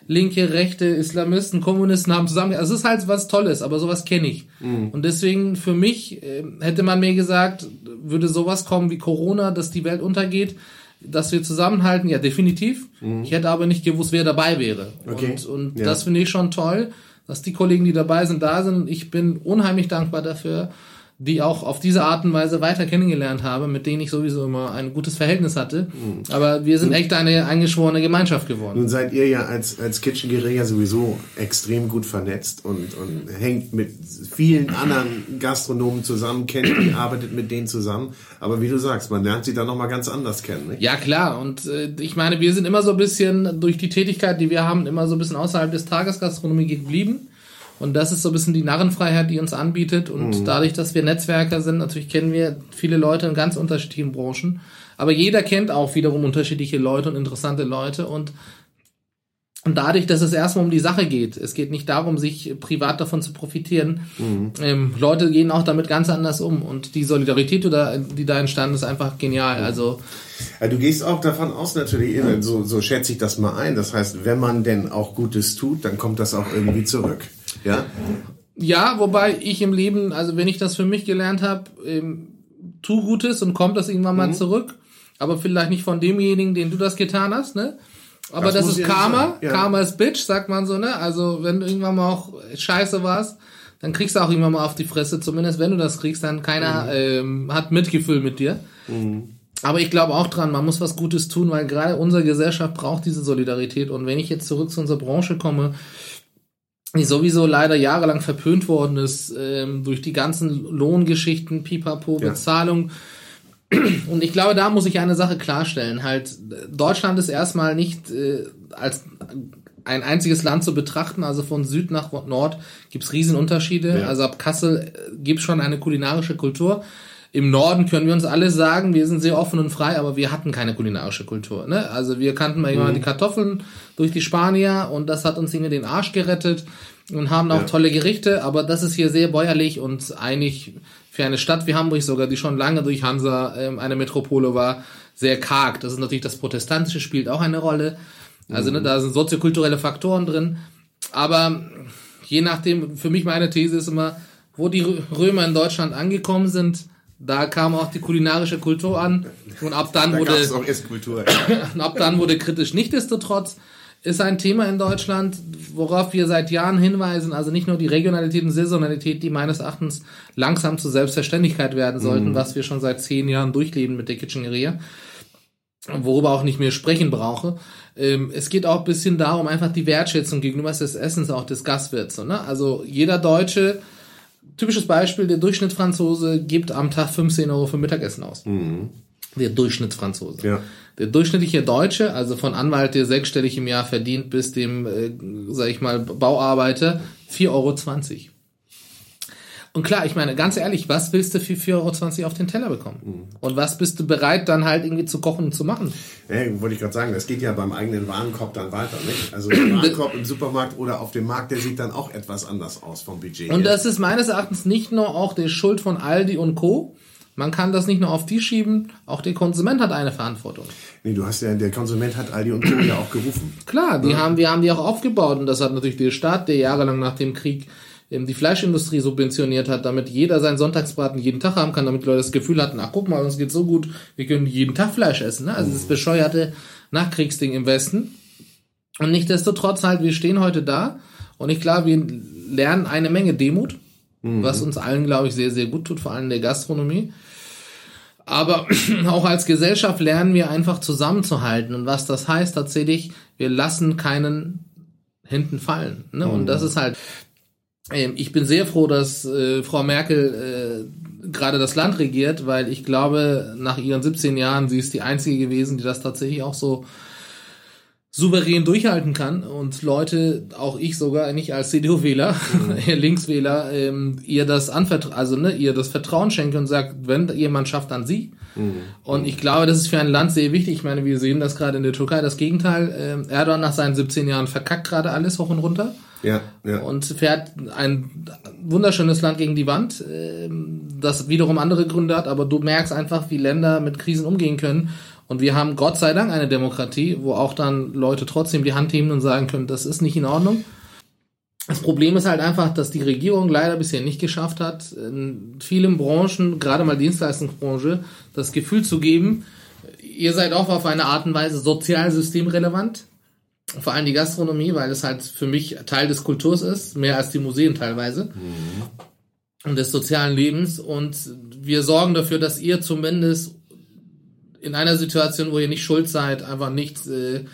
Linke, Rechte, Islamisten, Kommunisten haben zusammen. Also es ist halt was Tolles, aber sowas kenne ich. Und deswegen für mich äh, hätte man mir gesagt, würde sowas kommen wie Corona, dass die Welt untergeht, dass wir zusammenhalten. Ja, definitiv. Ich hätte aber nicht gewusst, wer dabei wäre. Okay. Und, und Ja. das finde ich schon toll, dass die Kollegen, die dabei sind, da sind. Ich bin unheimlich dankbar dafür, die auch auf diese Art und Weise weiter kennengelernt habe, mit denen ich sowieso immer ein gutes Verhältnis hatte. Aber wir sind echt eine eingeschworene Gemeinschaft geworden. Nun seid ihr ja als, als Kitchen Guerilla sowieso extrem gut vernetzt und, und hängt mit vielen anderen Gastronomen zusammen, kennt die, arbeitet mit denen zusammen. Aber wie du sagst, man lernt sie dann nochmal ganz anders kennen. Nicht? Ja, klar. Und äh, ich meine, wir sind immer so ein bisschen durch die Tätigkeit, die wir haben, immer so ein bisschen außerhalb des Tagesgastronomie geblieben. Und das ist so ein bisschen die Narrenfreiheit, die uns anbietet. Und dadurch, dass wir Netzwerker sind, natürlich kennen wir viele Leute in ganz unterschiedlichen Branchen. Aber jeder kennt auch wiederum unterschiedliche Leute und interessante Leute. Und und dadurch, dass es erstmal um die Sache geht, es geht nicht darum, sich privat davon zu profitieren. Ähm, Leute gehen auch damit ganz anders um. Und die Solidarität, die da, die da entstanden ist, einfach genial. Also Ja, du gehst auch davon aus natürlich, so, so schätze ich das mal ein. Das heißt, wenn man denn auch Gutes tut, dann kommt das auch irgendwie zurück. Ja? Ja, wobei ich im Leben, also wenn ich das für mich gelernt habe, ähm, tu Gutes und kommt das irgendwann Mhm. mal zurück. Aber vielleicht nicht von demjenigen, den du das getan hast, ne? Aber Das das, ist Karma. ja. Karma ist Bitch, sagt man so, ne? Also wenn du irgendwann mal auch scheiße warst, dann kriegst du auch irgendwann mal auf die Fresse. Zumindest wenn du das kriegst, dann keiner ähm, hat Mitgefühl mit dir. Aber ich glaube auch dran, man muss was Gutes tun, weil gerade unsere Gesellschaft braucht diese Solidarität. Und wenn ich jetzt zurück zu unserer Branche komme, die sowieso leider jahrelang verpönt worden ist ähm, durch die ganzen Lohngeschichten, Pipapo, Ja. Bezahlung. [CLEARS THROAT] Und ich glaube, da muss ich eine Sache klarstellen. Halt, Deutschland ist erstmal nicht äh, als ein einziges Land zu betrachten. Also von Süd nach Nord gibt's Riesenunterschiede. Ja. Also ab Kassel äh, gibt's schon eine kulinarische Kultur. Im Norden können wir uns alle sagen, wir sind sehr offen und frei, aber wir hatten keine kulinarische Kultur. Ne? Also wir kannten mal Mhm. die Kartoffeln durch die Spanier und das hat uns irgendwie den Arsch gerettet und haben auch Ja. tolle Gerichte, aber das ist hier sehr bäuerlich und eigentlich für eine Stadt wie Hamburg sogar, die schon lange durch Hansa ähm, eine Metropole war, sehr karg. Das ist natürlich das Protestantische spielt auch eine Rolle. Also ne, da sind soziokulturelle Faktoren drin. Aber je nachdem, für mich meine These ist immer, wo die Rö- Römer in Deutschland angekommen sind, da kam auch die kulinarische Kultur an und ab dann Da wurde auch Esskultur. [COUGHS] und ab dann wurde kritisch. Nichtsdestotrotz ist ein Thema in Deutschland, worauf wir seit Jahren hinweisen, also nicht nur die Regionalität und Saisonalität, die meines Erachtens langsam zur Selbstverständlichkeit werden sollten, was wir schon seit zehn Jahren durchleben mit der Kitcheneria, worüber auch nicht mehr sprechen brauche. Ähm, es geht auch ein bisschen darum, einfach die Wertschätzung gegenüber des Essens auch des Gastwirts. Ne? Also jeder Deutsche, typisches Beispiel, der Durchschnittsfranzose gibt am Tag 15 Euro für Mittagessen aus. Der Durchschnittsfranzose. Ja. Der durchschnittliche Deutsche, also von Anwalt, der sechsstellig im Jahr verdient, bis dem, äh, sag ich mal, Bauarbeiter, 4,20 Euro. Und klar, ich meine, ganz ehrlich, was willst du für 4,20 Euro auf den Teller bekommen? Und was bist du bereit, dann halt irgendwie zu kochen und zu machen? Ja, wollte ich gerade sagen, das geht ja beim eigenen Warenkorb dann weiter, nicht? Also [CLEARS THROAT] der Warenkorb im Supermarkt oder auf dem Markt, der sieht dann auch etwas anders aus vom Budget. Und her. das ist meines Erachtens nicht nur auch die Schuld von Aldi und Co., man kann das nicht nur auf die schieben, auch der Konsument hat eine Verantwortung. nee, du hast ja, der Konsument hat Aldi und Co. ja auch gerufen. Klar, die haben, wir haben die auch aufgebaut und das hat natürlich der Staat, der jahrelang nach dem Krieg die Fleischindustrie subventioniert hat, damit jeder seinen Sonntagsbraten jeden Tag haben kann, damit Leute das Gefühl hatten, ach guck mal, uns geht's so gut, wir können jeden Tag Fleisch essen. Ne? Also das bescheuerte Nachkriegsding im Westen. Und nichtsdestotrotz halt, wir stehen heute da und ich glaube, wir lernen eine Menge Demut, was uns allen, glaube ich, sehr, sehr gut tut, vor allem der Gastronomie. Aber [CLEARS THROAT] auch als Gesellschaft lernen wir einfach zusammenzuhalten. Und was das heißt tatsächlich, wir lassen keinen hinten fallen. Ne? Und das ist halt, ähm, ich bin sehr froh, dass äh, Frau Merkel äh, gerade das Land regiert, weil ich glaube, nach ihren 17 Jahren, sie ist die Einzige gewesen, die das tatsächlich auch so souverän durchhalten kann und Leute, auch ich sogar, nicht als CDU-Wähler, [LAUGHS] Linkswähler, ähm, ihr das anvertra also ne, ihr das Vertrauen schenke und sagt, wenn jemand schafft, dann sie. Und ich glaube, das ist für ein Land sehr wichtig. Ich meine, wir sehen das gerade in der Türkei, das Gegenteil. Ähm, Erdogan nach seinen 17 Jahren verkackt gerade alles hoch und runter Ja, ja. und fährt ein wunderschönes Land gegen die Wand, ähm, das wiederum andere Gründe hat, aber du merkst einfach, wie Länder mit Krisen umgehen können. Und wir haben Gott sei Dank eine Demokratie, wo auch dann Leute trotzdem die Hand heben und sagen können, das ist nicht in Ordnung. Das Problem ist halt einfach, dass die Regierung leider bisher nicht geschafft hat, in vielen Branchen, gerade mal Dienstleistungsbranche, das Gefühl zu geben, ihr seid auch auf eine Art und Weise sozial systemrelevant. Vor allem die Gastronomie, weil es halt für mich Teil des Kulturs ist, mehr als die Museen teilweise. Und des sozialen Lebens. Und wir sorgen dafür, dass ihr zumindest in einer Situation, wo ihr nicht schuld seid, einfach nicht äh,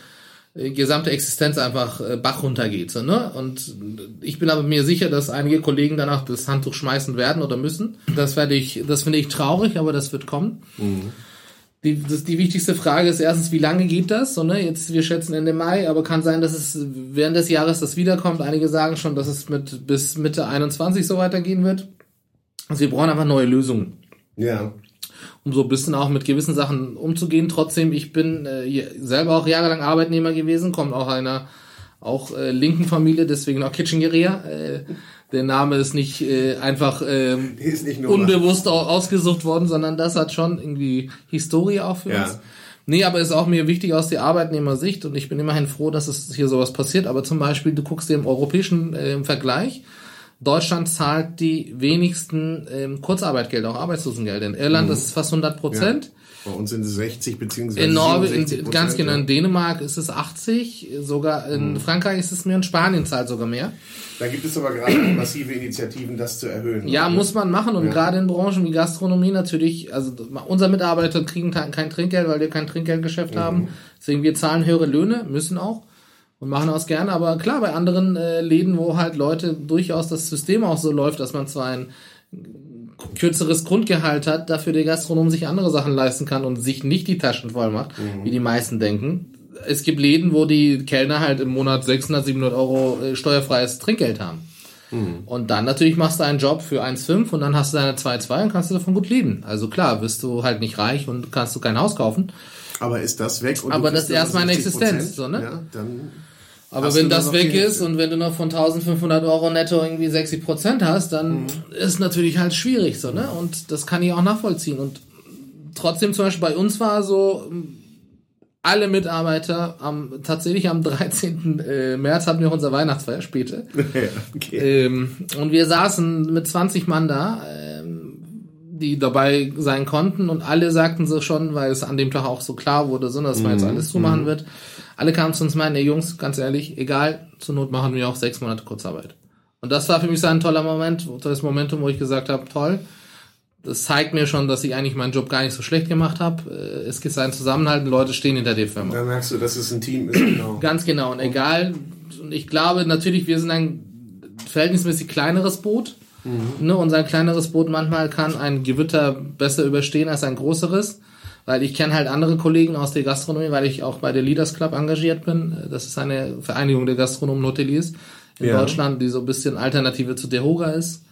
gesamte Existenz einfach äh, Bach runtergeht. So, ne? Und ich bin aber mir sicher, dass einige Kollegen danach das Handtuch schmeißen werden oder müssen. Das werde ich, das finde ich traurig, aber das wird kommen. Die, das, die wichtigste Frage ist erstens, wie lange geht das? So, ne? Jetzt, wir schätzen Ende Mai, aber kann sein, dass es während des Jahres das wiederkommt. Einige sagen schon, dass es mit bis Mitte 21 so weitergehen wird. Also wir brauchen einfach neue Lösungen ja. um so ein bisschen auch mit gewissen Sachen umzugehen. Trotzdem, ich bin äh, selber auch jahrelang Arbeitnehmer gewesen, komme auch einer auch äh, linken Familie, deswegen auch Kitchengeria. Äh, der Name ist nicht äh, einfach ähm, [LAUGHS] nicht unbewusst au- ausgesucht worden, sondern das hat schon irgendwie Historie auch für Ja. uns. Nee, aber ist auch mir wichtig aus der Arbeitnehmersicht und ich bin immerhin froh, dass es hier sowas passiert. Aber zum Beispiel, du guckst dir im europäischen äh, im Vergleich, Deutschland zahlt die wenigsten ähm, Kurzarbeitgelder, auch Arbeitslosengelder. In Irland Mhm. ist es fast 100 Prozent. Bei uns sind es 60 beziehungsweise In Norwegen, 67 ganz genau, in ja. Dänemark ist es 80, sogar Mhm. in Frankreich ist es mehr und Spanien zahlt sogar mehr. Da gibt es aber gerade massive Initiativen, das zu erhöhen. Ja, muss man machen und Ja. gerade in Branchen wie Gastronomie natürlich, also unsere Mitarbeiter kriegen kein kein Trinkgeld, weil wir kein Trinkgeldgeschäft Mhm. haben. Deswegen wir zahlen höhere Löhne, müssen auch. Und machen das gerne. Aber klar, bei anderen äh, Läden, wo halt Leute durchaus das System auch so läuft, dass man zwar ein kürzeres Grundgehalt hat, dafür der Gastronom sich andere Sachen leisten kann und sich nicht die Taschen voll macht, mhm. wie die meisten denken. Es gibt Läden, wo die Kellner halt im Monat 600, 700 Euro äh, steuerfreies Trinkgeld haben. Mhm. Und dann natürlich machst du einen Job für 1,5 und dann hast du deine 2,2 und kannst du davon gut leben. Also klar, wirst du halt nicht reich und kannst du kein Haus kaufen. Aber ist das weg? Aber das ist erstmal eine Existenz, so, ne? Ja, dann aber wenn das weg ist und wenn du noch von 1500 Euro netto irgendwie 60 Prozent hast, dann mhm. ist natürlich halt schwierig so, ne? Und das kann ich auch nachvollziehen. Und trotzdem zum Beispiel bei uns war so, alle Mitarbeiter am tatsächlich am 13. Äh, März hatten wir unser Weihnachtsfeier später. [LAUGHS] okay. ähm, und wir saßen mit 20 Mann da, ähm, die dabei sein konnten und alle sagten so schon, weil es an dem Tag auch so klar wurde, so, dass man jetzt mhm. alles zumachen mhm. wird alle kamen zu uns und meinten, ey Jungs, ganz ehrlich, egal, zur Not machen wir auch sechs Monate Kurzarbeit. Und das war für mich so ein toller Moment, das Momentum, wo ich gesagt habe, toll, das zeigt mir schon, dass ich eigentlich meinen Job gar nicht so schlecht gemacht habe. Äh, es gibt einen Zusammenhalt, Leute stehen hinter der Firma. Da merkst du, dass es ein Team ist, genau. [CLEARS THROAT] Ganz genau. Und egal, und ich glaube natürlich, wir sind ein verhältnismäßig kleineres Boot. Mhm. Ne, unser kleineres Boot manchmal kann ein Gewitter besser überstehen als ein größeres weil ich kenne halt andere Kollegen aus der Gastronomie, weil ich auch bei der Leaders Club engagiert bin. Das ist eine Vereinigung der Gastronomen und Hoteliers in ja. Deutschland, die so ein bisschen Alternative zu Dehoga ist.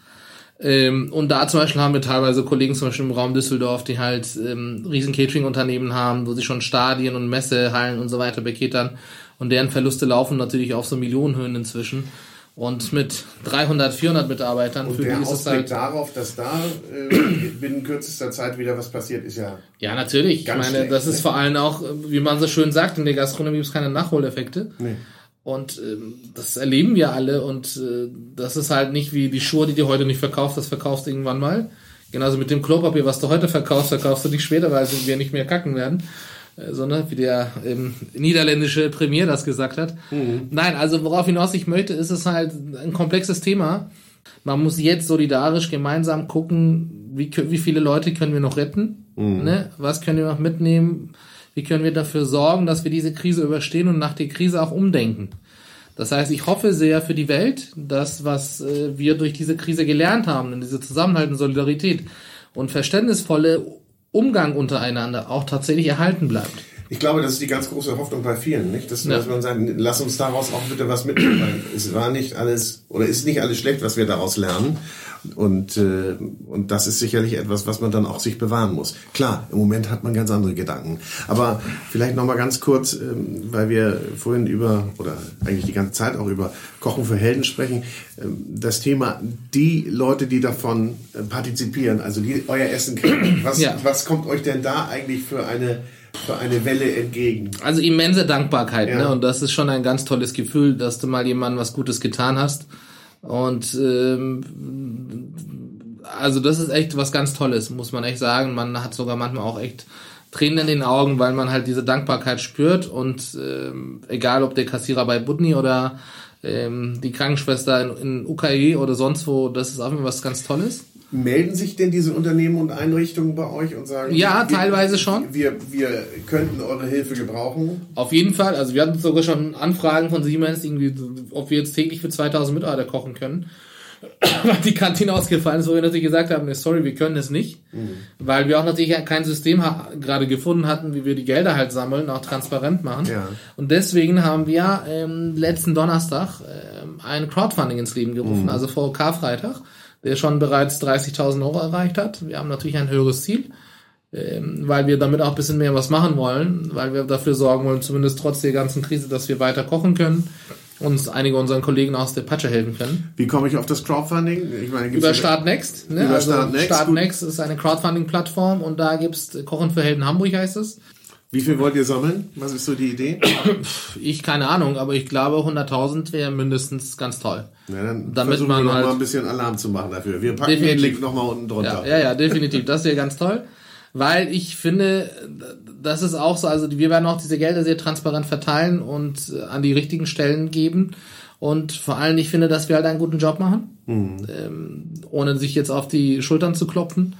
Ähm, und da zum Beispiel haben wir teilweise Kollegen zum Beispiel im Raum Düsseldorf, die halt ähm, riesen Catering-Unternehmen haben, wo sie schon Stadien und Messehallen und so weiter beketern. Und deren Verluste laufen natürlich auf so Millionenhöhen inzwischen. Und mit 300, 400 Mitarbeitern und für der die ist Ausblick es halt darauf, dass da äh, binnen kürzester Zeit wieder was passiert, ist ja ja natürlich. ich meine, schlecht, das ist ne? vor allem auch, wie man so schön sagt, in der Gastronomie gibt es keine Nachholeffekte. Nee. Und ähm, das erleben wir alle und äh, das ist halt nicht wie die Schuhe, die du heute nicht verkaufst, das verkaufst du irgendwann mal. Genauso mit dem Klopapier, was du heute verkaufst, verkaufst du nicht später, weil wir nicht mehr kacken werden. Äh, sondern wie der ähm, niederländische Premier das gesagt hat. Mhm. Nein, also worauf hinaus ich möchte, ist es halt ein komplexes Thema. Man muss jetzt solidarisch gemeinsam gucken, wie, wie viele Leute können wir noch retten, mhm. ne? was können wir noch mitnehmen, wie können wir dafür sorgen, dass wir diese Krise überstehen und nach der Krise auch umdenken. Das heißt, ich hoffe sehr für die Welt, dass was äh, wir durch diese Krise gelernt haben, in diese Zusammenhalt und Solidarität und verständnisvolle Umgang untereinander auch tatsächlich erhalten bleibt. Ich glaube, das ist die ganz große Hoffnung bei vielen, nicht? Dass, ja. dass man sagt, lass uns daraus auch bitte was mitnehmen. Weil es war nicht alles oder ist nicht alles schlecht, was wir daraus lernen. Und, äh, und das ist sicherlich etwas, was man dann auch sich bewahren muss. Klar, im Moment hat man ganz andere Gedanken. Aber vielleicht noch mal ganz kurz, ähm, weil wir vorhin über, oder eigentlich die ganze Zeit auch über Kochen für Helden sprechen, ähm, das Thema, die Leute, die davon äh, partizipieren, also die euer Essen kriegen, was, ja. was kommt euch denn da eigentlich für eine für eine Welle entgegen. Also immense Dankbarkeit, ja. ne? Und das ist schon ein ganz tolles Gefühl, dass du mal jemandem was Gutes getan hast. Und ähm, also das ist echt was ganz Tolles, muss man echt sagen. Man hat sogar manchmal auch echt Tränen in den Augen, weil man halt diese Dankbarkeit spürt. Und ähm, egal ob der Kassierer bei Budni oder ähm, die Krankenschwester in, in UKE oder sonst wo, das ist auch immer was ganz Tolles. Melden sich denn diese Unternehmen und Einrichtungen bei euch und sagen, ja, wir, teilweise schon. Wir, wir könnten eure Hilfe gebrauchen? Auf jeden Fall. Also wir hatten sogar schon Anfragen von Siemens, irgendwie, ob wir jetzt täglich für 2000 Mitarbeiter kochen können. [CLEARS THROAT] Weil die Kantine ausgefallen ist, wo wir natürlich gesagt haben, sorry, wir können es nicht. Mhm. Weil wir auch natürlich kein System gerade gefunden hatten, wie wir die Gelder halt sammeln, auch transparent machen. Ja. Und deswegen haben wir ähm, letzten Donnerstag ähm, ein Crowdfunding ins Leben gerufen, mhm. also vor Karfreitag der schon bereits 30.000 Euro erreicht hat. Wir haben natürlich ein höheres Ziel, ähm, weil wir damit auch ein bisschen mehr was machen wollen, weil wir dafür sorgen wollen, zumindest trotz der ganzen Krise, dass wir weiter kochen können uns einige unseren Kollegen aus der Patsche helfen können. Wie komme ich auf das Crowdfunding? Ich meine, über Startnext. Ne? Über also Startnext. Startnext ist eine Crowdfunding-Plattform und da gibt's Kochen für Helden Hamburg heißt es. Wie viel wollt ihr sammeln? Was ist so die Idee? Ich keine Ahnung, aber ich glaube 100.000 wäre mindestens ganz toll. Ja, dann Damit versuchen man wir noch halt mal ein bisschen Alarm zu machen dafür. Wir packen definitiv. den Link noch mal unten drunter. Ja, ja, ja definitiv. Das wäre ganz toll. Weil ich finde, das ist auch so, also wir werden auch diese Gelder sehr transparent verteilen und äh, an die richtigen Stellen geben. Und vor allem, ich finde, dass wir halt einen guten Job machen, mhm. ähm, ohne sich jetzt auf die Schultern zu klopfen.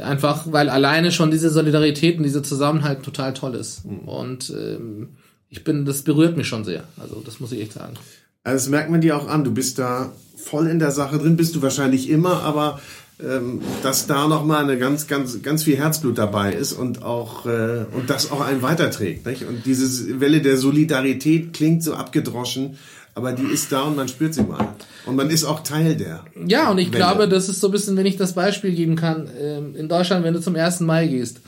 Einfach, weil alleine schon diese Solidarität und dieser Zusammenhalt total toll ist. Mhm. Und ähm, ich bin, das berührt mich schon sehr. Also das muss ich echt sagen. Also das merkt man dir auch an. Du bist da voll in der Sache drin, bist du wahrscheinlich immer, aber ähm, dass da noch mal eine ganz, ganz, ganz viel Herzblut dabei ist und auch äh, und das auch einen weiterträgt. Nicht? Und diese Welle der Solidarität klingt so abgedroschen, aber die ist da und man spürt sie mal. Und man ist auch Teil der. Ja, und ich Welle. glaube, das ist so ein bisschen, wenn ich das Beispiel geben kann, ähm, in Deutschland, wenn du zum 1. Mai gehst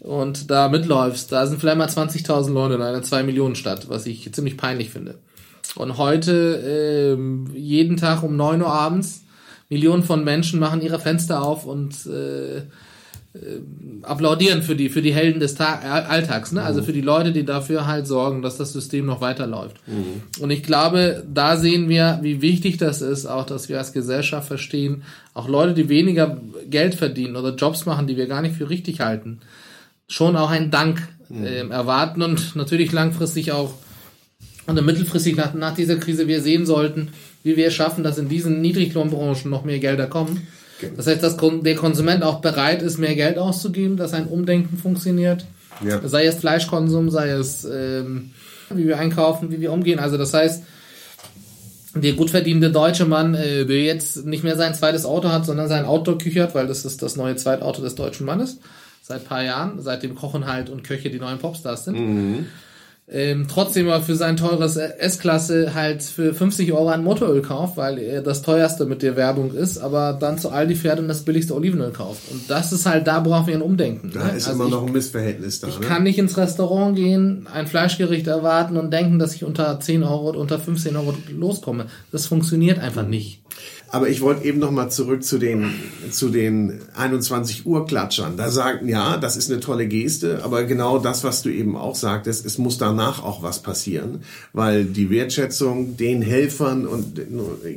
und da mitläufst, da sind vielleicht mal 20.000 Leute in einer 2-Millionen-Stadt, was ich ziemlich peinlich finde. Und heute, ähm, jeden Tag um 9 Uhr abends, Millionen von Menschen machen ihre Fenster auf und äh, äh, applaudieren für die, für die Helden des Tag Alltags, ne? Also mhm. für die Leute, die dafür halt sorgen, dass das System noch weiterläuft. Mhm. Und ich glaube, da sehen wir, wie wichtig das ist, auch, dass wir als Gesellschaft verstehen, auch Leute, die weniger Geld verdienen oder Jobs machen, die wir gar nicht für richtig halten, schon auch einen Dank mhm. äh, erwarten und natürlich langfristig auch und mittelfristig nach, nach dieser Krise wir sehen sollten, wie wir es schaffen, dass in diesen Niedriglohnbranchen noch mehr Gelder kommen. Genau. Das heißt, dass der Konsument auch bereit ist, mehr Geld auszugeben, dass ein Umdenken funktioniert. Ja. Sei es Fleischkonsum, sei es ähm, wie wir einkaufen, wie wir umgehen. Also das heißt, der gut verdienende deutsche Mann, äh, der jetzt nicht mehr sein zweites Auto hat, sondern sein Outdoor-Küche hat, weil das ist das neue Zweitauto des deutschen Mannes. Seit paar Jahren, seitdem Kochen halt und Köche die neuen Popstars sind. Mhm ähm, trotzdem aber für sein teures S-Klasse halt für 50 Euro ein Motoröl kauft, weil er das teuerste mit der Werbung ist, aber dann zu Aldi fährt und das billigste Olivenöl kauft. Und das ist halt, da brauchen wir ein Umdenken. Da ne? ist also immer ich, noch ein Missverhältnis da. Ich ne? kann nicht ins Restaurant gehen, ein Fleischgericht erwarten und denken, dass ich unter 10 Euro oder unter 15 Euro loskomme. Das funktioniert einfach nicht. Aber ich wollte eben noch mal zurück zu den, zu den 21 Uhr Klatschern. Da sagten, ja, das ist eine tolle Geste, aber genau das, was du eben auch sagtest, es muss danach auch was passieren, weil die Wertschätzung den Helfern und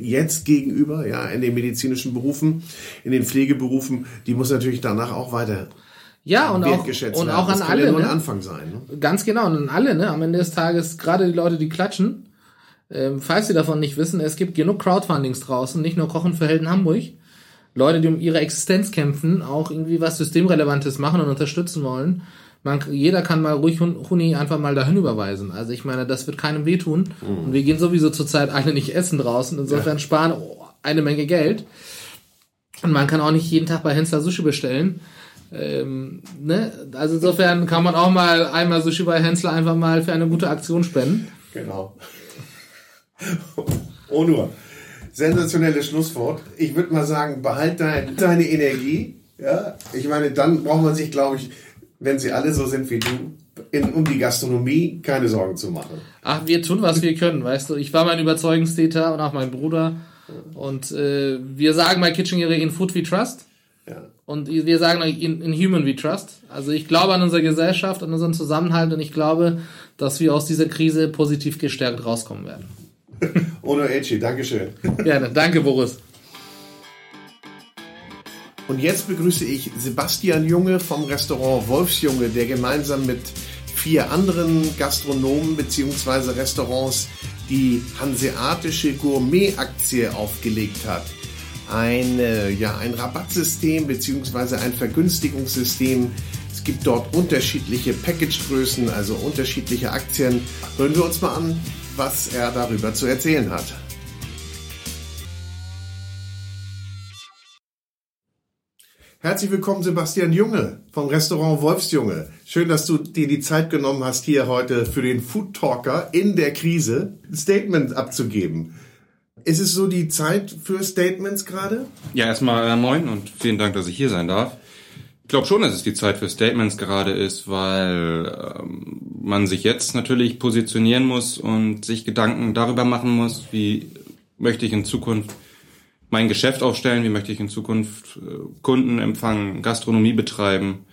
jetzt gegenüber, ja, in den medizinischen Berufen, in den Pflegeberufen, die muss natürlich danach auch weiter ja, und auch, und auch an alle. Ja nur ein ne? Anfang sein. Ne? Ganz genau, und an alle, ne? Am Ende des Tages, gerade die Leute, die klatschen, ähm, falls Sie davon nicht wissen, es gibt genug Crowdfundings draußen, nicht nur Kochen für Helden Hamburg. Leute, die um ihre Existenz kämpfen, auch irgendwie was Systemrelevantes machen und unterstützen wollen. Man, jeder kann mal ruhig Huni einfach mal dahin überweisen. Also ich meine, das wird keinem wehtun. Mhm. Und wir gehen sowieso zurzeit alle nicht essen draußen. Insofern ja. sparen eine Menge Geld. Und man kann auch nicht jeden Tag bei Hensler Sushi bestellen. Ähm, ne? Also insofern kann man auch mal einmal Sushi bei Hensler einfach mal für eine gute Aktion spenden. Genau. Oh nur. Sensationelles Schlusswort. Ich würde mal sagen, behalt dein, deine Energie. Ja, ich meine, dann braucht man sich, glaube ich, wenn sie alle so sind wie du, in, um die Gastronomie keine Sorgen zu machen. Ach, wir tun, was wir können, weißt du. Ich war mein Überzeugungstäter und auch mein Bruder. Und äh, wir sagen bei Kitchen in Food we trust. Ja. Und wir sagen in, in Human we trust. Also ich glaube an unsere Gesellschaft, an unseren Zusammenhalt und ich glaube, dass wir aus dieser Krise positiv gestärkt rauskommen werden. [LAUGHS] Ono Eci, Dankeschön. Gerne, danke Boris. Und jetzt begrüße ich Sebastian Junge vom Restaurant Wolfsjunge, der gemeinsam mit vier anderen Gastronomen bzw. Restaurants die hanseatische Gourmet-Aktie aufgelegt hat. Ein, ja, ein Rabattsystem bzw. ein Vergünstigungssystem. Es gibt dort unterschiedliche Packagegrößen, also unterschiedliche Aktien. Hören wir uns mal an, was er darüber zu erzählen hat. Herzlich willkommen, Sebastian Junge vom Restaurant Wolfsjunge. Schön, dass du dir die Zeit genommen hast, hier heute für den Food Talker in der Krise ein Statement abzugeben. Ist es so die Zeit für Statements gerade? Ja, erstmal äh, moin und vielen Dank, dass ich hier sein darf. Ich glaube schon, dass es die Zeit für Statements gerade ist, weil ähm, man sich jetzt natürlich positionieren muss und sich Gedanken darüber machen muss, wie möchte ich in Zukunft mein Geschäft aufstellen, wie möchte ich in Zukunft äh, Kunden empfangen, Gastronomie betreiben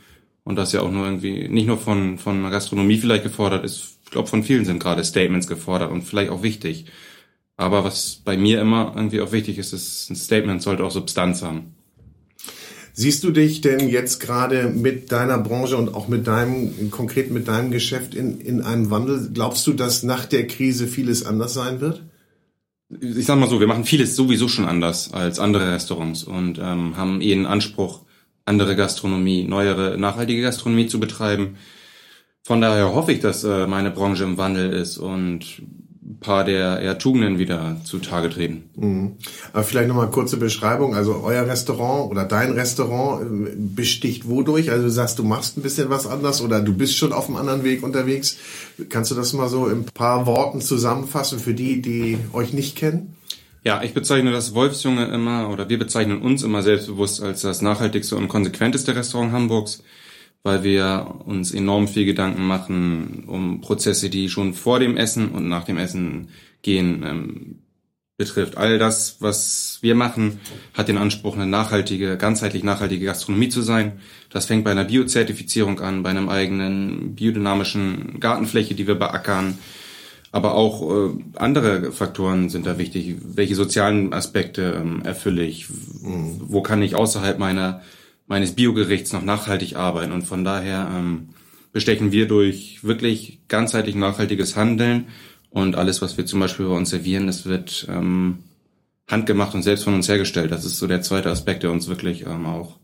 und das ja auch nur irgendwie nicht nur von von Gastronomie vielleicht gefordert ist, ich glaube von vielen sind gerade Statements gefordert und vielleicht auch wichtig. Aber was bei mir immer irgendwie auch wichtig ist, ist ein Statement sollte auch Substanz haben. Siehst du dich denn jetzt gerade mit deiner Branche und auch mit deinem, konkret mit deinem Geschäft in, in einem Wandel? Glaubst du, dass nach der Krise vieles anders sein wird? Ich sag mal so, wir machen vieles sowieso schon anders als andere Restaurants und ähm, haben eh Anspruch, andere Gastronomie, neuere, nachhaltige Gastronomie zu betreiben. Von daher hoffe ich, dass äh, meine Branche im Wandel ist und paar der eher Tugenden wieder zutage treten. Mhm. Aber vielleicht nochmal kurze Beschreibung. Also euer Restaurant oder dein Restaurant äh, besticht wodurch? Also du sagst, du machst ein bisschen was anders oder du bist schon auf einem anderen Weg unterwegs. Kannst du das mal so in ein paar Worten zusammenfassen für die, die euch nicht kennen? Ja, ich bezeichne das Wolfsjunge immer oder wir bezeichnen uns immer selbstbewusst als das nachhaltigste und konsequenteste Restaurant Hamburgs weil wir uns enorm viel Gedanken machen um Prozesse, die schon vor dem Essen und nach dem Essen gehen, ähm, betrifft. All das, was wir machen, hat den Anspruch, eine nachhaltige, ganzheitlich nachhaltige Gastronomie zu sein. Das fängt bei einer Biozertifizierung an, bei einem eigenen biodynamischen Gartenfläche, die wir beackern. Aber auch äh, andere Faktoren sind da wichtig. Welche sozialen Aspekte ähm, erfülle ich? Mhm. Wo kann ich außerhalb meiner meines Biogerichts noch nachhaltig arbeiten. Und von daher ähm, bestechen wir durch wirklich ganzheitlich nachhaltiges Handeln und alles, was wir zum Beispiel bei uns servieren, das wird ähm, handgemacht und selbst von uns hergestellt. Das ist so der zweite Aspekt, der uns wirklich ähm, auch,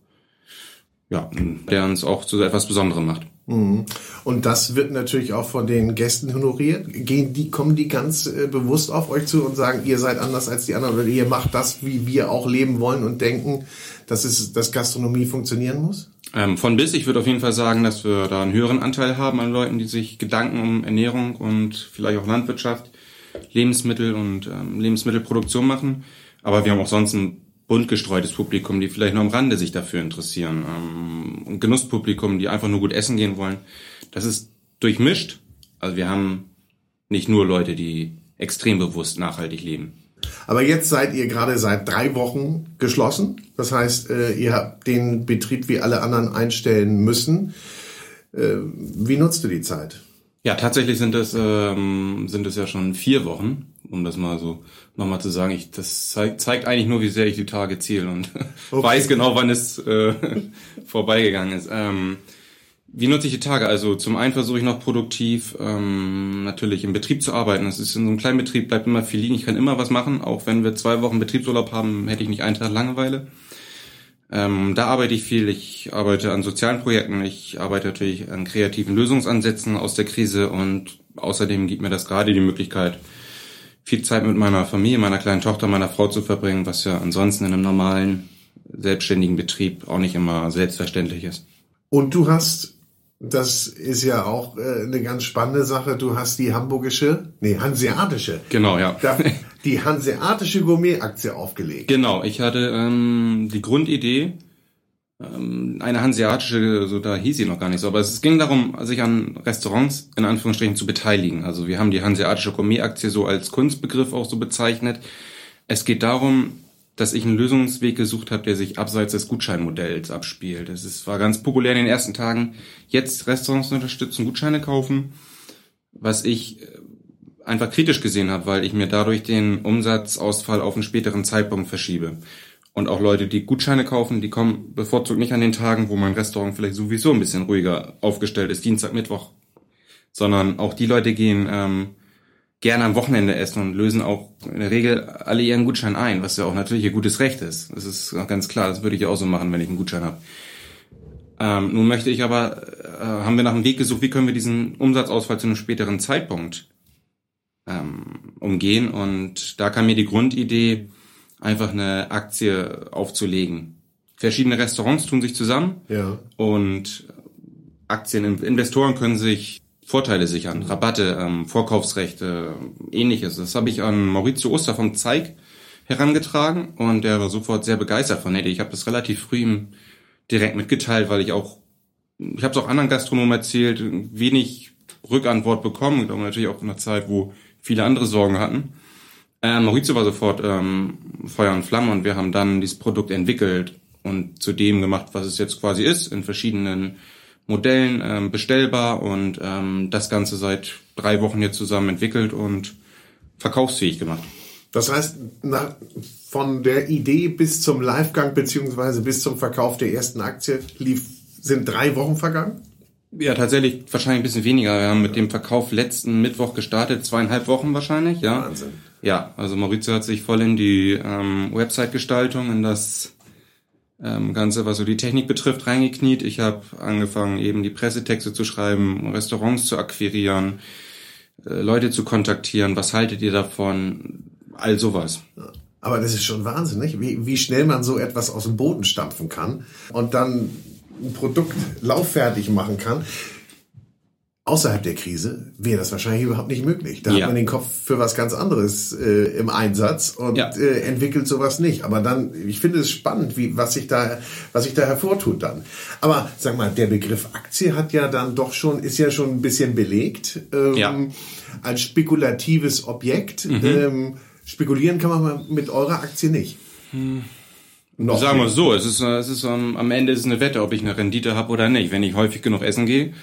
ja, der uns auch zu etwas Besonderem macht. Mhm. Und das wird natürlich auch von den Gästen honoriert. Gehen die, kommen die ganz äh, bewusst auf euch zu und sagen, ihr seid anders als die anderen oder ihr macht das, wie wir auch leben wollen und denken, dass es, dass Gastronomie funktionieren muss? Ähm, von bis, ich würde auf jeden Fall sagen, dass wir da einen höheren Anteil haben an Leuten, die sich Gedanken um Ernährung und vielleicht auch Landwirtschaft, Lebensmittel und ähm, Lebensmittelproduktion machen. Aber wir haben auch sonst ein bunt gestreutes Publikum, die vielleicht nur am Rande sich dafür interessieren. Ähm, ein Genusspublikum, die einfach nur gut essen gehen wollen. Das ist durchmischt. Also wir haben nicht nur Leute, die extrem bewusst nachhaltig leben. Aber jetzt seid ihr gerade seit drei Wochen geschlossen. Das heißt, äh, ihr habt den Betrieb wie alle anderen einstellen müssen. Äh, wie nutzt du die Zeit? Ja, tatsächlich sind es ähm, sind es ja schon vier Wochen, um das mal so nochmal zu sagen. Ich, das zeigt, zeigt eigentlich nur, wie sehr ich die Tage zähle und [LAUGHS] okay. weiß genau, wann es äh, [LAUGHS] vorbeigegangen ist. Ähm, wie nutze ich die Tage? Also zum einen versuche ich noch produktiv ähm, natürlich im Betrieb zu arbeiten. Das ist in so einem kleinen Betrieb bleibt immer viel liegen. Ich kann immer was machen. Auch wenn wir zwei Wochen Betriebsurlaub haben, hätte ich nicht einen Tag Langeweile. Ähm, da arbeite ich viel. Ich arbeite an sozialen Projekten. Ich arbeite natürlich an kreativen Lösungsansätzen aus der Krise und außerdem gibt mir das gerade die Möglichkeit, viel Zeit mit meiner Familie, meiner kleinen Tochter, meiner Frau zu verbringen, was ja ansonsten in einem normalen selbstständigen Betrieb auch nicht immer selbstverständlich ist. Und du hast das ist ja auch äh, eine ganz spannende Sache. Du hast die hamburgische, nee, hanseatische. Genau, ja. Die hanseatische Gourmet-Aktie aufgelegt. Genau, ich hatte ähm, die Grundidee, ähm, eine hanseatische, so da hieß sie noch gar nicht so, aber es ging darum, sich an Restaurants in Anführungsstrichen zu beteiligen. Also wir haben die hanseatische Gourmet-Aktie so als Kunstbegriff auch so bezeichnet. Es geht darum, dass ich einen Lösungsweg gesucht habe, der sich abseits des Gutscheinmodells abspielt. Es ist, war ganz populär in den ersten Tagen, jetzt Restaurants unterstützen, Gutscheine kaufen, was ich äh, einfach kritisch gesehen habe, weil ich mir dadurch den Umsatzausfall auf einen späteren Zeitpunkt verschiebe. Und auch Leute, die Gutscheine kaufen, die kommen bevorzugt nicht an den Tagen, wo mein Restaurant vielleicht sowieso ein bisschen ruhiger aufgestellt ist, Dienstag, Mittwoch, sondern auch die Leute gehen ähm, gerne am Wochenende essen und lösen auch in der Regel alle ihren Gutschein ein, was ja auch natürlich ihr gutes Recht ist. Das ist auch ganz klar, das würde ich auch so machen, wenn ich einen Gutschein habe. Ähm, nun möchte ich aber, äh, haben wir nach einem Weg gesucht, wie können wir diesen Umsatzausfall zu einem späteren Zeitpunkt ähm, umgehen und da kam mir die Grundidee, einfach eine Aktie aufzulegen. Verschiedene Restaurants tun sich zusammen ja. und Aktieninvestoren können sich Vorteile sichern, Rabatte, ähm, Vorkaufsrechte, ähnliches. Das habe ich an Maurizio Oster vom Zeig herangetragen und der war sofort sehr begeistert von der Ich habe das relativ früh ihm direkt mitgeteilt, weil ich auch, ich habe es auch anderen Gastronomen erzählt, wenig Rückantwort bekommen, ich glaube natürlich auch in einer Zeit, wo viele andere Sorgen hatten. Äh, Maurizio war sofort ähm, Feuer und Flamme und wir haben dann dieses Produkt entwickelt und zu dem gemacht, was es jetzt quasi ist, in verschiedenen Modellen ähm, bestellbar und ähm, das Ganze seit drei Wochen jetzt zusammen entwickelt und verkaufsfähig gemacht. Das heißt, na, von der Idee bis zum Livegang beziehungsweise bis zum Verkauf der ersten Aktie lief, sind drei Wochen vergangen? Ja, tatsächlich wahrscheinlich ein bisschen weniger. Wir haben mit dem Verkauf letzten Mittwoch gestartet, zweieinhalb Wochen wahrscheinlich, ja. Wahnsinn. Ja, also Maurizio hat sich voll in die ähm, Website-Gestaltung, in das ähm, Ganze, was so die Technik betrifft, reingekniet. Ich habe angefangen, eben die Pressetexte zu schreiben, Restaurants zu akquirieren, äh, Leute zu kontaktieren. Was haltet ihr davon? All sowas. Aber das ist schon wahnsinnig, wie, wie schnell man so etwas aus dem Boden stampfen kann und dann ein Produkt lauffärtig machen kann. Außerhalb der Krise wäre das wahrscheinlich überhaupt nicht möglich. Da Ja. hat man den Kopf für was ganz anderes äh, im Einsatz und Ja. äh, entwickelt sowas nicht. Aber dann, ich finde es spannend, wie was sich da, was sich da hervortut dann. Aber sag mal, der Begriff Aktie hat ja dann doch schon, ist ja schon ein bisschen belegt ähm, Ja. Mhm. als spekulatives Objekt. Ähm, spekulieren kann man mit eurer Aktie nicht. Noch Sagen wir so, es ist, es ist ähm, am Ende ist es eine Wette, ob ich eine Rendite habe oder nicht. Wenn ich häufig genug essen gehe,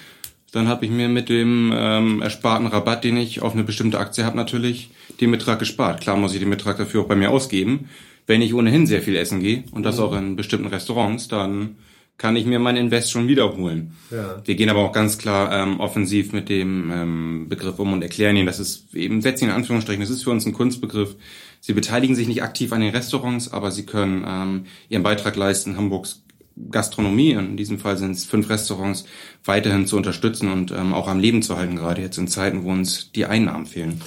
dann habe ich mir mit dem ähm, ersparten Rabatt, den ich auf eine bestimmte Aktie habe, natürlich den Betrag gespart. Klar muss ich den Betrag dafür auch bei mir ausgeben. Wenn ich ohnehin sehr viel essen gehe und das auch in bestimmten Restaurants, dann kann ich mir mein Invest schon wiederholen. Ja. Wir gehen aber auch ganz klar ähm, offensiv mit dem ähm, Begriff um und erklären ihn, das ist eben, setzen ihn in Anführungsstrichen, das ist für uns ein Kunstbegriff. Sie beteiligen sich nicht aktiv an den Restaurants, aber sie können ähm, ihren Beitrag leisten, Hamburgs Gastronomie, in diesem Fall sind es fünf Restaurants, weiterhin zu unterstützen und ähm, auch am Leben zu halten, gerade jetzt in Zeiten, wo uns die Einnahmen fehlen.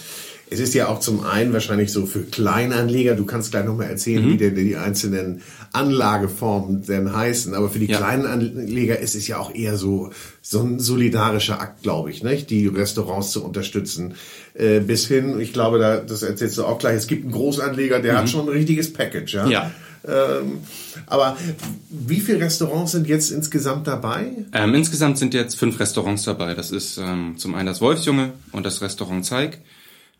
Es ist ja auch zum einen wahrscheinlich so für Kleinanleger, du kannst gleich nochmal erzählen, Mhm. wie denn die einzelnen Anlageformen denn heißen, aber für die Ja. kleinen Anleger ist es ja auch eher so, so ein solidarischer Akt, glaube ich, nicht? die Restaurants zu unterstützen. Äh, bis hin, ich glaube, da, das erzählst du auch gleich, es gibt einen Großanleger, der hat schon ein richtiges Package. Ja. Mhm. Ja. Ähm, aber wie viele Restaurants sind jetzt insgesamt dabei? Ähm, insgesamt sind jetzt fünf Restaurants dabei. Das ist ähm, zum einen das Wolfsjunge und das Restaurant Zeig.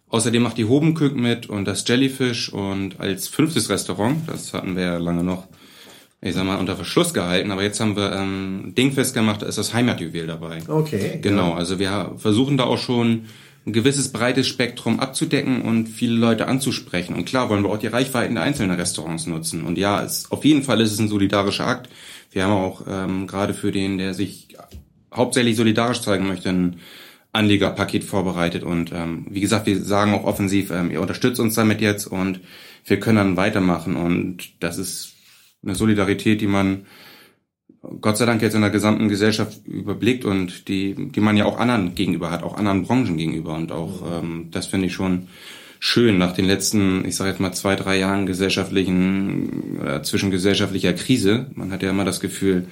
Außerdem macht die Hobenkück mit und das Jellyfish und als fünftes Restaurant, das hatten wir ja lange noch, ich sag mal, unter Verschluss gehalten, aber jetzt haben wir ähm, Dingfest gemacht, da ist das Heimatjuwel dabei. Okay. Genau, also wir versuchen da auch schon ein gewisses breites Spektrum abzudecken und viele Leute anzusprechen. Und klar wollen wir auch die Reichweiten der einzelnen Restaurants nutzen. Und ja, es, auf jeden Fall ist es ein solidarischer Akt. Wir haben auch ähm, gerade für den, der sich hauptsächlich solidarisch zeigen möchte, ein Anlegerpaket vorbereitet. Und ähm, wie gesagt, wir sagen auch offensiv, ähm, ihr unterstützt uns damit jetzt und wir können dann weitermachen. Und das ist eine Solidarität, die man Gott sei Dank jetzt in der gesamten Gesellschaft überblickt und die, die man ja auch anderen gegenüber hat, auch anderen Branchen gegenüber. Und auch ähm, das finde ich schon schön nach den letzten, ich sage jetzt mal zwei, drei Jahren gesellschaftlichen, äh, zwischengesellschaftlicher Krise. Man hat ja immer das Gefühl,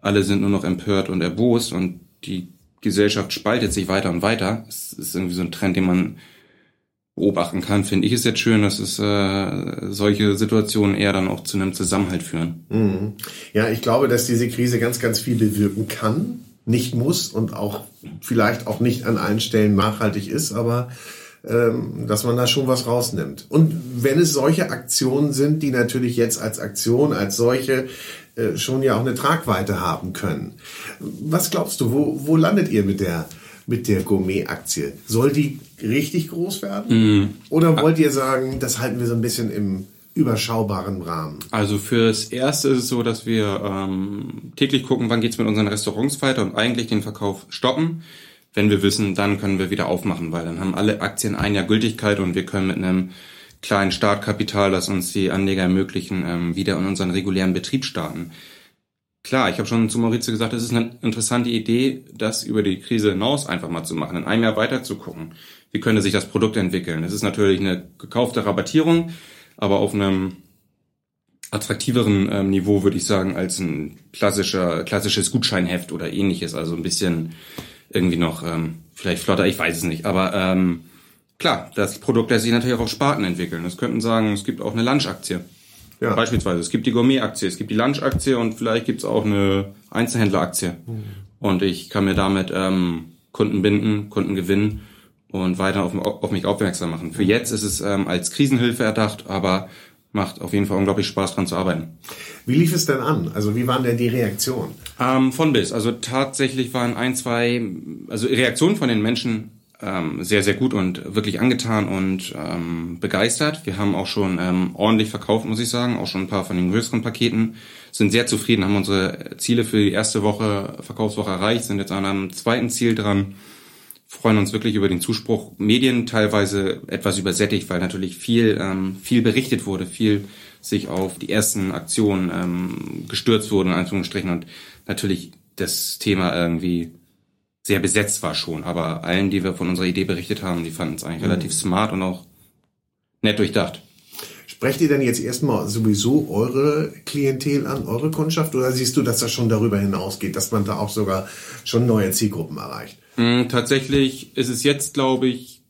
alle sind nur noch empört und erbost und die Gesellschaft spaltet sich weiter und weiter. Es ist irgendwie so ein Trend, den man beobachten kann, finde ich es jetzt schön, dass es äh, solche Situationen eher dann auch zu einem Zusammenhalt führen. Mhm. Ja, ich glaube, dass diese Krise ganz, ganz viel bewirken kann, nicht muss und auch vielleicht auch nicht an allen Stellen nachhaltig ist, aber ähm, dass man da schon was rausnimmt. Und wenn es solche Aktionen sind, die natürlich jetzt als Aktion, als solche äh, schon ja auch eine Tragweite haben können. Was glaubst du, wo, wo landet ihr mit der mit der Gourmet-Aktie? Soll die richtig groß werden? Oder wollt ihr sagen, das halten wir so ein bisschen im überschaubaren Rahmen? Also fürs Erste ist es so, dass wir ähm, täglich gucken, wann geht's mit unseren Restaurants weiter und eigentlich den Verkauf stoppen. Wenn wir wissen, dann können wir wieder aufmachen, weil dann haben alle Aktien ein Jahr Gültigkeit und wir können mit einem kleinen Startkapital, das uns die Anleger ermöglichen, ähm, wieder in unseren regulären Betrieb starten. Klar, ich habe schon zu Maurizio gesagt, es ist eine interessante Idee, das über die Krise hinaus einfach mal zu machen, in einem Jahr weiter zu gucken. Wie könnte sich das Produkt entwickeln? Es ist natürlich eine gekaufte Rabattierung, aber auf einem attraktiveren ähm, Niveau, würde ich sagen, als ein klassischer, klassisches Gutscheinheft oder ähnliches. Also ein bisschen irgendwie noch ähm, vielleicht flotter, ich weiß es nicht. Aber ähm, klar, das Produkt lässt sich natürlich auch auf Sparten entwickeln. Es könnten sagen, es gibt auch eine Lunchaktie. Ja. Beispielsweise, es gibt die Gourmet-Aktie, es gibt die Lunch-Aktie und vielleicht gibt es auch eine Einzelhändler-Aktie. Und ich kann mir damit ähm, Kunden binden, Kunden gewinnen und weiter auf, auf mich aufmerksam machen. Für jetzt ist es ähm, als Krisenhilfe erdacht, aber macht auf jeden Fall unglaublich Spaß dran zu arbeiten. Wie lief es denn an? Also wie waren denn die Reaktionen? Ähm, von bis. Also tatsächlich waren ein, zwei, also Reaktionen von den Menschen ähm, sehr, sehr gut und wirklich angetan und ähm, begeistert. Wir haben auch schon ähm, ordentlich verkauft, muss ich sagen. Auch schon ein paar von den größeren Paketen. Sind sehr zufrieden, haben unsere Ziele für die erste Woche, Verkaufswoche erreicht, sind jetzt an einem zweiten Ziel dran. Freuen uns wirklich über den Zuspruch. Medien teilweise etwas übersättigt, weil natürlich viel, ähm, viel berichtet wurde, viel sich auf die ersten Aktionen ähm, gestürzt wurden, in Anführungsstrichen, und natürlich das Thema irgendwie sehr besetzt war schon. Aber allen, die wir von unserer Idee berichtet haben, die fanden es eigentlich mhm. relativ smart und auch nett durchdacht. Sprecht ihr denn jetzt erstmal sowieso eure Klientel an, eure Kundschaft, oder siehst du, dass das schon darüber hinausgeht, dass man da auch sogar schon neue Zielgruppen erreicht? Mm, tatsächlich ist es jetzt, glaube ich,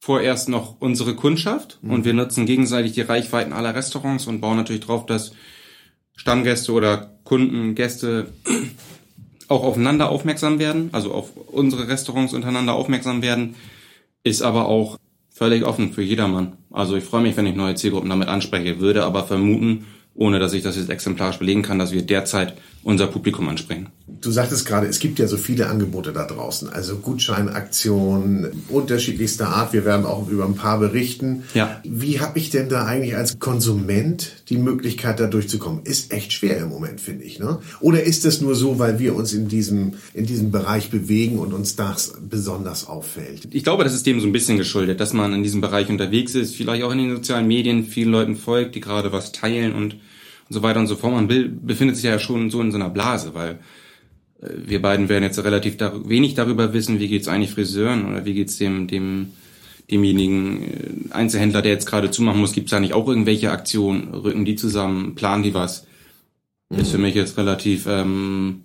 vorerst noch unsere Kundschaft mhm. und wir nutzen gegenseitig die Reichweiten aller Restaurants und bauen natürlich drauf, dass Stammgäste oder Kunden, Gäste [CLEARS THROAT] auch aufeinander aufmerksam werden, also auf unsere Restaurants untereinander aufmerksam werden, ist aber auch völlig offen für jedermann. Also ich freue mich, wenn ich neue Zielgruppen damit anspreche, würde aber vermuten, ohne dass ich das jetzt exemplarisch belegen kann, dass wir derzeit unser Publikum ansprechen. Du sagtest gerade, es gibt ja so viele Angebote da draußen, also Gutscheinaktionen unterschiedlichster Art. Wir werden auch über ein paar berichten. Ja. Wie habe ich denn da eigentlich als Konsument die Möglichkeit, da durchzukommen? Ist echt schwer im Moment, finde ich. Ne? Oder ist es nur so, weil wir uns in diesem, in diesem Bereich bewegen und uns das besonders auffällt? Ich glaube, das ist dem so ein bisschen geschuldet, dass man in diesem Bereich unterwegs ist, vielleicht auch in den sozialen Medien vielen Leuten folgt, die gerade was teilen und und so weiter und so fort. Man befindet sich ja schon so in so einer Blase, weil äh, wir beiden werden jetzt relativ da, wenig darüber wissen, wie geht's eigentlich Friseuren oder wie geht's dem, dem, demjenigen äh, Einzelhändler, der jetzt gerade zumachen muss, gibt's da nicht auch irgendwelche Aktionen, rücken die zusammen, planen die was? Mhm. Ist für mich jetzt relativ, ähm,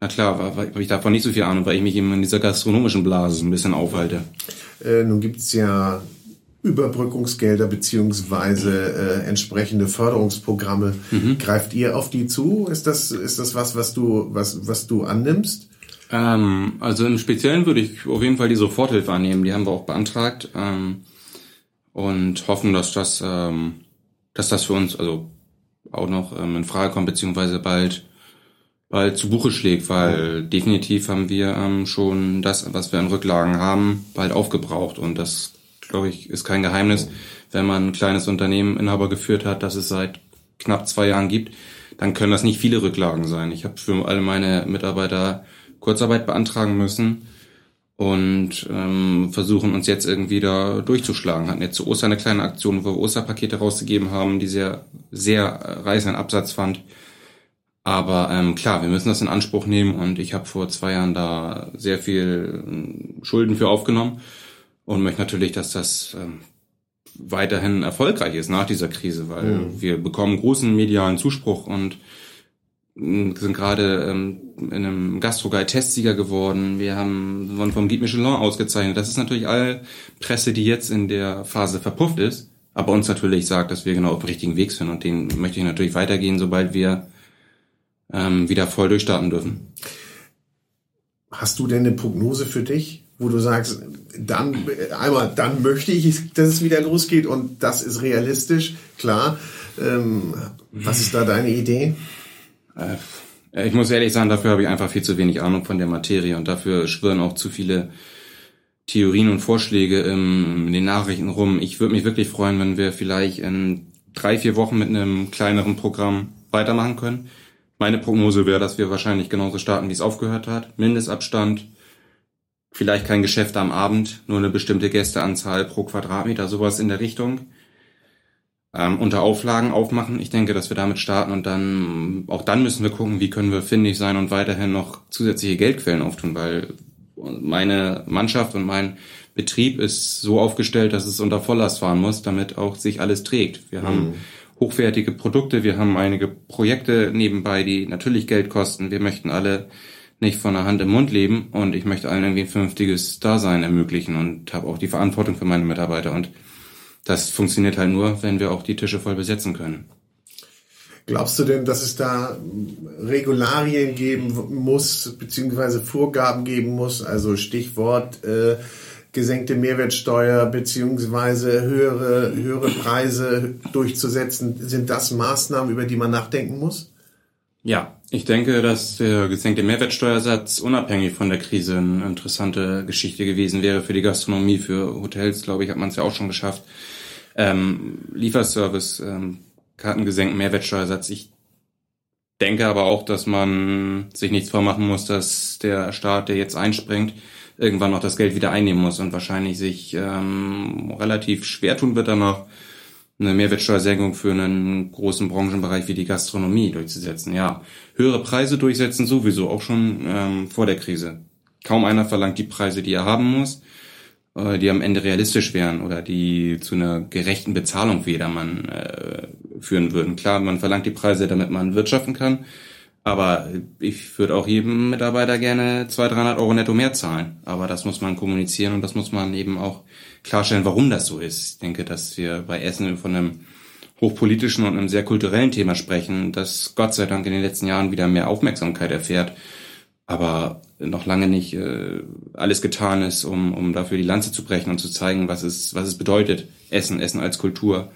na klar, habe ich davon nicht so viel Ahnung, weil ich mich eben in dieser gastronomischen Blase ein bisschen aufhalte. Äh, nun gibt's ja Überbrückungsgelder beziehungsweise äh, entsprechende Förderungsprogramme. Mhm. Greift ihr auf die zu? Ist das, ist das was, was du, was, was du annimmst? Ähm, also im Speziellen würde ich auf jeden Fall die Soforthilfe annehmen. Die haben wir auch beantragt ähm, und hoffen, dass das, ähm, dass das für uns also auch noch ähm, in Frage kommt beziehungsweise bald bald zu Buche schlägt, weil definitiv haben wir ähm, schon das, was wir an Rücklagen haben, bald aufgebraucht und das glaube ich, ist kein Geheimnis, wenn man ein kleines Unternehmen Inhaber geführt hat, das es seit knapp zwei Jahren gibt, dann können das nicht viele Rücklagen sein. Ich habe für alle meine Mitarbeiter Kurzarbeit beantragen müssen und ähm, versuchen uns jetzt irgendwie da durchzuschlagen. Hatten jetzt zu Ostern eine kleine Aktion, wo wir Osterpakete rausgegeben haben, die sehr, sehr reißenden Absatz fand. Aber ähm, klar, wir müssen das in Anspruch nehmen und ich habe vor zwei Jahren da sehr viel ähm, Schulden für aufgenommen und möchte natürlich, dass das ähm, weiterhin erfolgreich ist nach dieser Krise, weil mhm. wir bekommen großen medialen Zuspruch und mm, sind gerade ähm, in einem Gastroguide Testsieger geworden. Wir haben wurden vom Guide Michelin ausgezeichnet. Das ist natürlich all Presse, die jetzt in der Phase verpufft ist, aber uns natürlich sagt, dass wir genau auf dem richtigen Weg sind und den möchte ich natürlich weitergehen, sobald wir ähm, wieder voll durchstarten dürfen. Hast du denn eine Prognose für dich? Wo du sagst, dann einmal, dann möchte ich, dass es wieder losgeht und das ist realistisch, klar. Ähm, was ist da deine Idee? Äh, ich muss ehrlich sagen, dafür habe ich einfach viel zu wenig Ahnung von der Materie und dafür schwirren auch zu viele Theorien und Vorschläge in den Nachrichten rum. Ich würde mich wirklich freuen, wenn wir vielleicht in drei, vier Wochen mit einem kleineren Programm weitermachen können. Meine Prognose wäre, dass wir wahrscheinlich genauso starten, wie es aufgehört hat. Mindestabstand, vielleicht kein Geschäft am Abend, nur eine bestimmte Gästeanzahl pro Quadratmeter, sowas in der Richtung. Ähm, unter Auflagen aufmachen. Ich denke, dass wir damit starten und dann, auch dann müssen wir gucken, wie können wir findig sein und weiterhin noch zusätzliche Geldquellen auftun, weil meine Mannschaft und mein Betrieb ist so aufgestellt, dass es unter Volllast fahren muss, damit auch sich alles trägt. Wir mhm. haben hochwertige Produkte, wir haben einige Projekte nebenbei, die natürlich Geld kosten. Wir möchten alle nicht von der Hand im Mund leben und ich möchte allen irgendwie ein vernünftiges Dasein ermöglichen und habe auch die Verantwortung für meine Mitarbeiter und das funktioniert halt nur, wenn wir auch die Tische voll besetzen können. Glaubst du denn, dass es da Regularien geben muss, beziehungsweise Vorgaben geben muss, also Stichwort äh, gesenkte Mehrwertsteuer beziehungsweise höhere, höhere Preise durchzusetzen? Sind das Maßnahmen, über die man nachdenken muss? Ja, ich denke, dass der gesenkte Mehrwertsteuersatz unabhängig von der Krise eine interessante Geschichte gewesen wäre für die Gastronomie, für Hotels, glaube ich, hat man es ja auch schon geschafft. Ähm, Lieferservice, ähm, Kartengesenken Mehrwertsteuersatz. Ich denke aber auch, dass man sich nichts vormachen muss, dass der Staat, der jetzt einspringt, irgendwann noch das Geld wieder einnehmen muss und wahrscheinlich sich ähm, relativ schwer tun wird, dann noch eine Mehrwertsteuersenkung für einen großen Branchenbereich wie die Gastronomie durchzusetzen. Ja, höhere Preise durchsetzen sowieso, auch schon ähm, vor der Krise. Kaum einer verlangt die Preise, die er haben muss, äh, die am Ende realistisch wären oder die zu einer gerechten Bezahlung für jedermann äh, führen würden. Klar, man verlangt die Preise, damit man wirtschaften kann, aber ich würde auch jedem Mitarbeiter gerne 200, 300 Euro netto mehr zahlen. Aber das muss man kommunizieren und das muss man eben auch klarstellen, warum das so ist. Ich denke, dass wir bei Essen von einem hochpolitischen und einem sehr kulturellen Thema sprechen, das Gott sei Dank in den letzten Jahren wieder mehr Aufmerksamkeit erfährt, aber noch lange nicht äh, alles getan ist, um, um dafür die Lanze zu brechen und zu zeigen, was es, was es bedeutet, Essen, Essen als Kultur.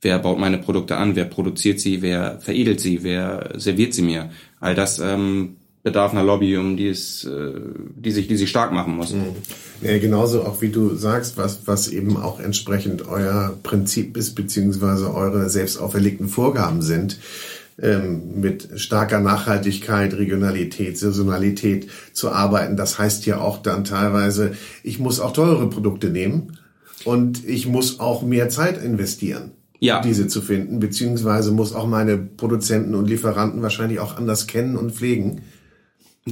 Wer baut meine Produkte an? Wer produziert sie? Wer veredelt sie? Wer serviert sie mir? All das ähm, bedarf einer Lobby, um die es, äh, die sich, die sich stark machen muss. Mhm. Ja, genauso auch wie du sagst, was, was eben auch entsprechend euer Prinzip ist, beziehungsweise eure selbst auferlegten Vorgaben sind, ähm, mit starker Nachhaltigkeit, Regionalität, Saisonalität zu arbeiten. Das heißt ja auch dann teilweise, ich muss auch teure Produkte nehmen und ich muss auch mehr Zeit investieren. Ja. diese zu finden, beziehungsweise muss auch meine Produzenten und Lieferanten wahrscheinlich auch anders kennen und pflegen.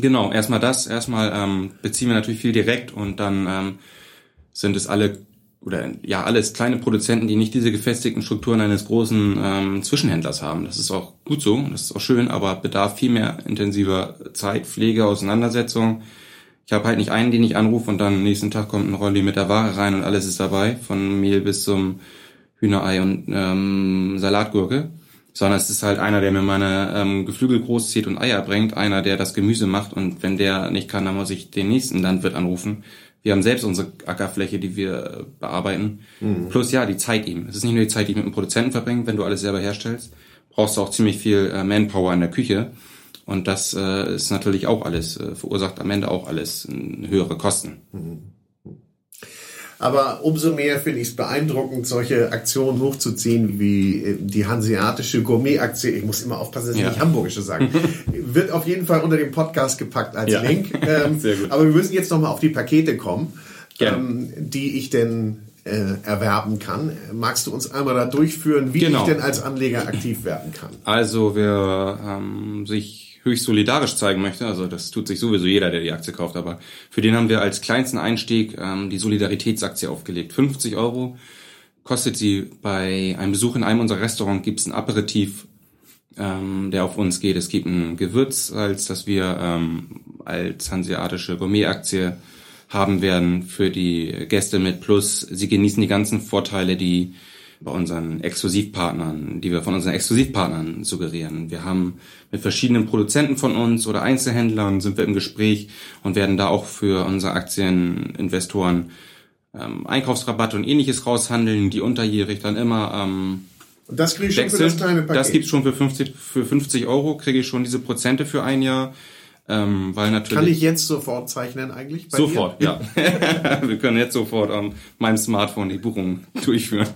Genau, erstmal das, erstmal ähm, beziehen wir natürlich viel direkt und dann ähm, sind es alle oder ja alles kleine Produzenten, die nicht diese gefestigten Strukturen eines großen ähm, Zwischenhändlers haben. Das ist auch gut so, das ist auch schön, aber bedarf viel mehr intensiver Zeit, Pflege, Auseinandersetzung. Ich habe halt nicht einen, den ich anrufe und dann am nächsten Tag kommt ein Rolli mit der Ware rein und alles ist dabei, von Mehl bis zum Hühnerei und ähm, Salatgurke sondern es ist halt einer, der mir meine ähm, Geflügel großzieht und Eier bringt, einer, der das Gemüse macht und wenn der nicht kann, dann muss ich den nächsten Landwirt anrufen. Wir haben selbst unsere Ackerfläche, die wir bearbeiten. Mhm. Plus ja, die Zeit ihm. Es ist nicht nur die Zeit, die ich mit dem Produzenten verbringe, wenn du alles selber herstellst, brauchst du auch ziemlich viel äh, Manpower in der Küche. Und das äh, ist natürlich auch alles, äh, verursacht am Ende auch alles äh, höhere Kosten. Mhm. Aber umso mehr finde ich es beeindruckend, solche Aktionen hochzuziehen wie äh, die hanseatische Gourmet-Aktion. Ich muss immer aufpassen, dass ich ja. nicht hamburgische sagen. [LAUGHS] Wird auf jeden Fall unter dem Podcast gepackt als ja. Link. [LAUGHS] Ähm, Sehr gut. Aber wir müssen jetzt nochmal auf die Pakete kommen, ähm, die ich denn äh, erwerben kann. Magst du uns einmal da durchführen, wie genau. ich denn als Anleger aktiv werden kann? Also wer ähm, sich höchst solidarisch zeigen möchte, also das tut sich sowieso jeder, der die Aktie kauft, aber für den haben wir als kleinsten Einstieg ähm, die Solidaritätsaktie aufgelegt. 50 Euro kostet sie bei einem Besuch in einem unserer Restaurants, gibt es ein Aperitif, ähm, der auf uns geht. Es gibt ein Gewürz, als das wir ähm, als hanseatische Gourmet-Aktie haben werden für die Gäste mit Plus. Sie genießen die ganzen Vorteile, die bei unseren Exklusivpartnern, die wir von unseren Exklusivpartnern suggerieren. Wir haben mit verschiedenen Produzenten von uns oder Einzelhändlern sind wir im Gespräch und werden da auch für unsere Aktieninvestoren ähm, Einkaufsrabatt und ähnliches raushandeln, die unterjährig dann immer ähm, und das kriege ich schon für das kleine Paket. Das gibt's schon für 50, für 50 Euro, kriege ich schon diese Prozente für ein Jahr. Ähm, weil natürlich Kann ich jetzt sofort zeichnen eigentlich? sofort, dir? ja. [LAUGHS] Wir können jetzt sofort am meinem Smartphone die Buchung durchführen.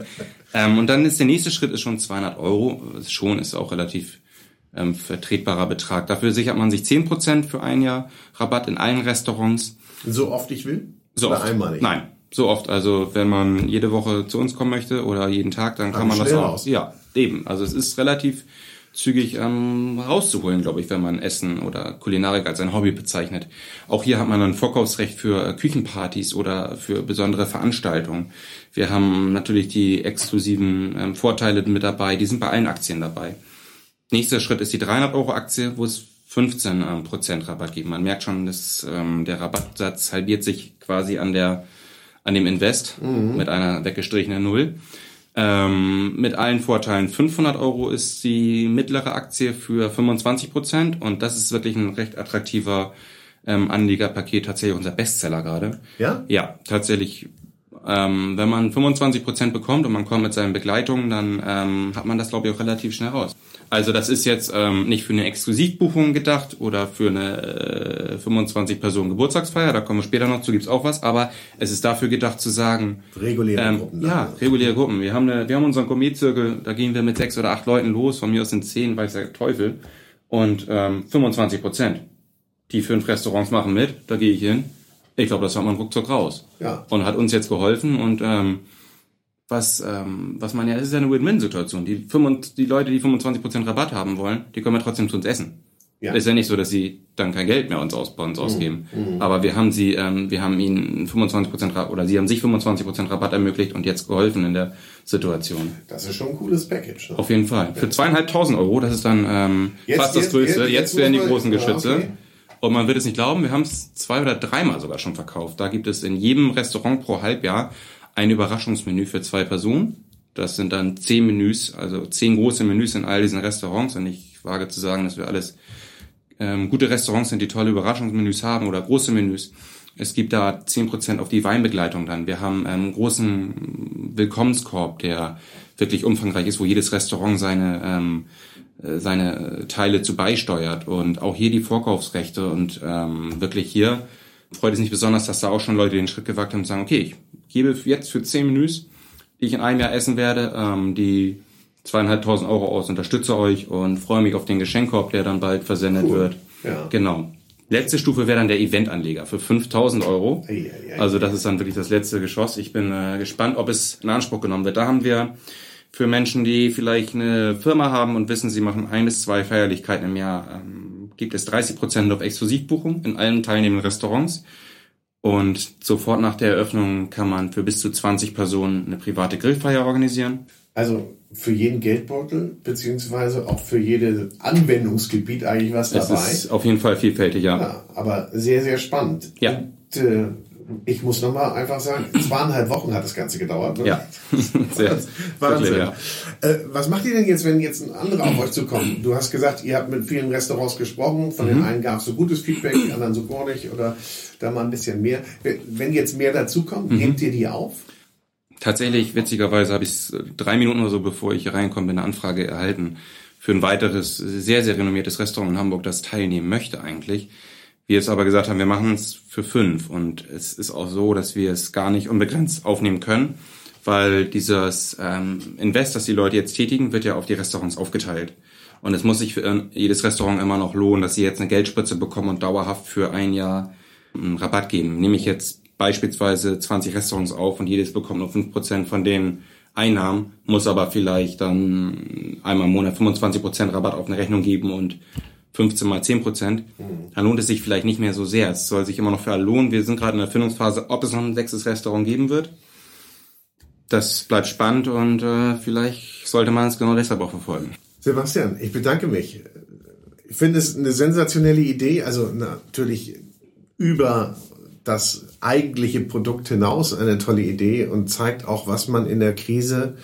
Ähm, und dann ist der nächste Schritt ist schon 200 Euro. Schon ist auch relativ ähm, vertretbarer Betrag. Dafür sichert man sich 10% für ein Jahr Rabatt in allen Restaurants. So oft ich will? So oder oft. einmalig? Nein, so oft. Also wenn man jede Woche zu uns kommen möchte oder jeden Tag, dann kann man das auch. Aus. Ja, eben. Also es ist relativ zügig ähm, rauszuholen, glaube ich, wenn man Essen oder Kulinarik als ein Hobby bezeichnet. Auch hier hat man ein Vorkaufsrecht für äh, Küchenpartys oder für besondere Veranstaltungen. Wir haben natürlich die exklusiven ähm, Vorteile mit dabei, die sind bei allen Aktien dabei. Nächster Schritt ist die 300 Euro Aktie, wo es 15 ähm, Prozent Rabatt gibt. Man merkt schon, dass ähm, der Rabattsatz halbiert sich quasi an der an dem Invest mhm. mit einer weggestrichenen Null. Ähm, mit allen Vorteilen 500 Euro ist die mittlere Aktie für 25 Prozent und das ist wirklich ein recht attraktiver ähm, Anlegerpaket, tatsächlich unser Bestseller gerade. Ja? Ja, tatsächlich. Ähm, wenn man 25 Prozent bekommt und man kommt mit seinen Begleitungen, dann ähm, hat man das, glaube ich, auch relativ schnell raus. Also das ist jetzt ähm, nicht für eine Exklusivbuchung gedacht oder für eine äh, 25 Personen Geburtstagsfeier, da kommen wir später noch zu, gibt's auch was, aber es ist dafür gedacht zu sagen, reguläre ähm, Gruppen. Ja, reguläre Gruppen. Wir haben eine, wir haben unseren Gourmet-Zirkel, da gehen wir mit sechs oder acht Leuten los, von mir aus sind zehn, weiß der Teufel, und ähm, 25 Prozent. Die fünf Restaurants machen mit, da gehe ich hin. Ich glaube, das hat man ruckzuck raus. Ja. Und hat uns jetzt geholfen und ähm, was, ähm, was man ja, es ist ja eine Win-Win-Situation. Die, 25 die Leute, die 25% Rabatt haben wollen, die kommen ja trotzdem zu uns essen. Ja. Ist ja nicht so, dass sie dann kein Geld mehr uns aus, bei uns mhm. ausgeben. Mhm. Aber wir haben sie, ähm, wir haben ihnen 25% Rabatt, oder sie haben sich 25% Rabatt ermöglicht und jetzt geholfen in der Situation. Das ist schon ein cooles Package. Ne? Auf jeden Fall. Für zweieinhalbtausend Euro, das ist dann ähm, jetzt, fast das Größte. Jetzt, jetzt, jetzt werden die großen Geschütze. Okay. Und man wird es nicht glauben, wir haben es zwei oder dreimal sogar schon verkauft. Da gibt es in jedem Restaurant pro Halbjahr ein Überraschungsmenü für zwei Personen. Das sind dann zehn Menüs, also zehn große Menüs in all diesen Restaurants. Und ich wage zu sagen, dass wir alles ähm, gute Restaurants sind, die tolle Überraschungsmenüs haben oder große Menüs. Es gibt da zehn Prozent auf die Weinbegleitung dann. Wir haben einen großen Willkommenskorb, der wirklich umfangreich ist, wo jedes Restaurant seine, ähm, äh, seine Teile zu beisteuert. Und auch hier die Vorkaufsrechte. Und ähm, wirklich hier freut es mich besonders, dass da auch schon Leute den Schritt gewagt haben und sagen, okay, ich gebe jetzt für zehn Menüs, die ich in einem Jahr essen werde, ähm, die zweieinhalbtausend Euro aus, unterstütze euch und freue mich auf den Geschenkkorb, der dann bald versendet cool. wird. Ja. Genau. Letzte Stufe wäre dann der Eventanleger für 5000 Euro. Also das ist dann wirklich das letzte Geschoss. Ich bin äh, gespannt, ob es in Anspruch genommen wird. Da haben wir für Menschen, die vielleicht eine Firma haben und wissen, sie machen ein bis zwei Feierlichkeiten im Jahr, ähm, gibt es 30 Prozent auf Exklusivbuchung in allen teilnehmenden Restaurants. Und sofort nach der Eröffnung kann man für bis zu 20 Personen eine private Grillfeier organisieren. Also für jeden Geldbeutel, beziehungsweise auch für jedes Anwendungsgebiet eigentlich was dabei. Es ist auf jeden Fall vielfältig, ja. ja aber sehr, sehr spannend. Ja. Und, äh, ich muss nochmal einfach sagen, zweieinhalb Wochen hat das Ganze gedauert. Ne? Ja, [LAUGHS] sehr, Wahnsinn. Ja. Äh, was macht ihr denn jetzt, wenn jetzt ein anderer auf euch zukommt? Du hast gesagt, ihr habt mit vielen Restaurants gesprochen. Von mhm. den einen gab es so gutes Feedback, die anderen so gar nicht oder da mal ein bisschen mehr. Wenn jetzt mehr dazukommt, mhm. nehmt ihr die auf? Tatsächlich, witzigerweise, habe ich drei Minuten oder so, bevor ich hier reinkomme, eine Anfrage erhalten für ein weiteres, sehr, sehr renommiertes Restaurant in Hamburg, das teilnehmen möchte eigentlich. Wir es aber gesagt haben, wir machen es für fünf. Und es ist auch so, dass wir es gar nicht unbegrenzt aufnehmen können, weil dieses ähm, Invest, das die Leute jetzt tätigen, wird ja auf die Restaurants aufgeteilt. Und es muss sich für jedes Restaurant immer noch lohnen, dass sie jetzt eine Geldspritze bekommen und dauerhaft für ein Jahr einen Rabatt geben. Nehme ich jetzt beispielsweise 20 Restaurants auf und jedes bekommt nur 5% von den Einnahmen, muss aber vielleicht dann einmal im Monat 25% Rabatt auf eine Rechnung geben und 15 mal 10 Prozent, dann lohnt es sich vielleicht nicht mehr so sehr. Es soll sich immer noch für alle lohnen. Wir sind gerade in der Erfindungsphase, ob es noch ein sechstes Restaurant geben wird. Das bleibt spannend und äh, vielleicht sollte man es genau deshalb auch verfolgen. Sebastian, ich bedanke mich. Ich finde es eine sensationelle Idee, also natürlich über das eigentliche Produkt hinaus eine tolle Idee und zeigt auch, was man in der Krise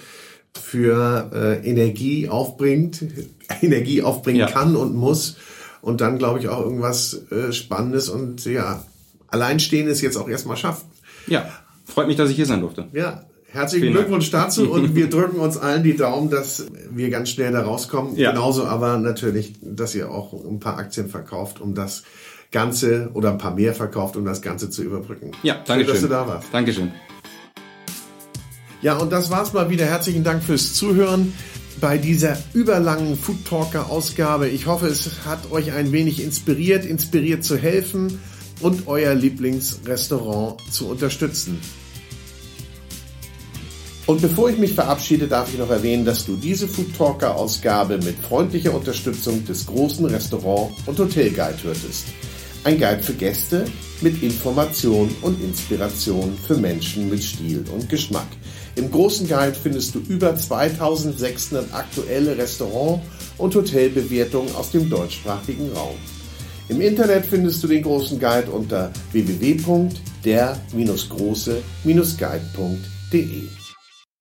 für äh, Energie aufbringt, [LAUGHS] Energie aufbringen ja. kann und muss und dann glaube ich auch irgendwas äh, Spannendes und ja, Alleinstehendes jetzt auch erstmal schafft. Ja, freut mich, dass ich hier sein durfte. Ja, herzlichen Vielen Glückwunsch Dank. dazu [LAUGHS] und wir drücken uns allen die Daumen, dass wir ganz schnell da rauskommen. Ja. Genauso aber natürlich, dass ihr auch ein paar Aktien verkauft, um das Ganze oder ein paar mehr verkauft, um das Ganze zu überbrücken. Ja, danke schön. dass du da warst. Dankeschön. Ja, und das war's mal wieder. Herzlichen Dank fürs Zuhören bei dieser überlangen Food Talker Ausgabe. Ich hoffe, es hat euch ein wenig inspiriert, inspiriert zu helfen und euer Lieblingsrestaurant zu unterstützen. Und bevor ich mich verabschiede, darf ich noch erwähnen, dass du diese Food Talker Ausgabe mit freundlicher Unterstützung des großen Restaurant und Hotel Guide hörtest. Ein Guide für Gäste mit Information und Inspiration für Menschen mit Stil und Geschmack. Im großen Guide findest du über 2600 aktuelle Restaurant- und Hotelbewertungen aus dem deutschsprachigen Raum. Im Internet findest du den großen Guide unter www.der-große-guide.de.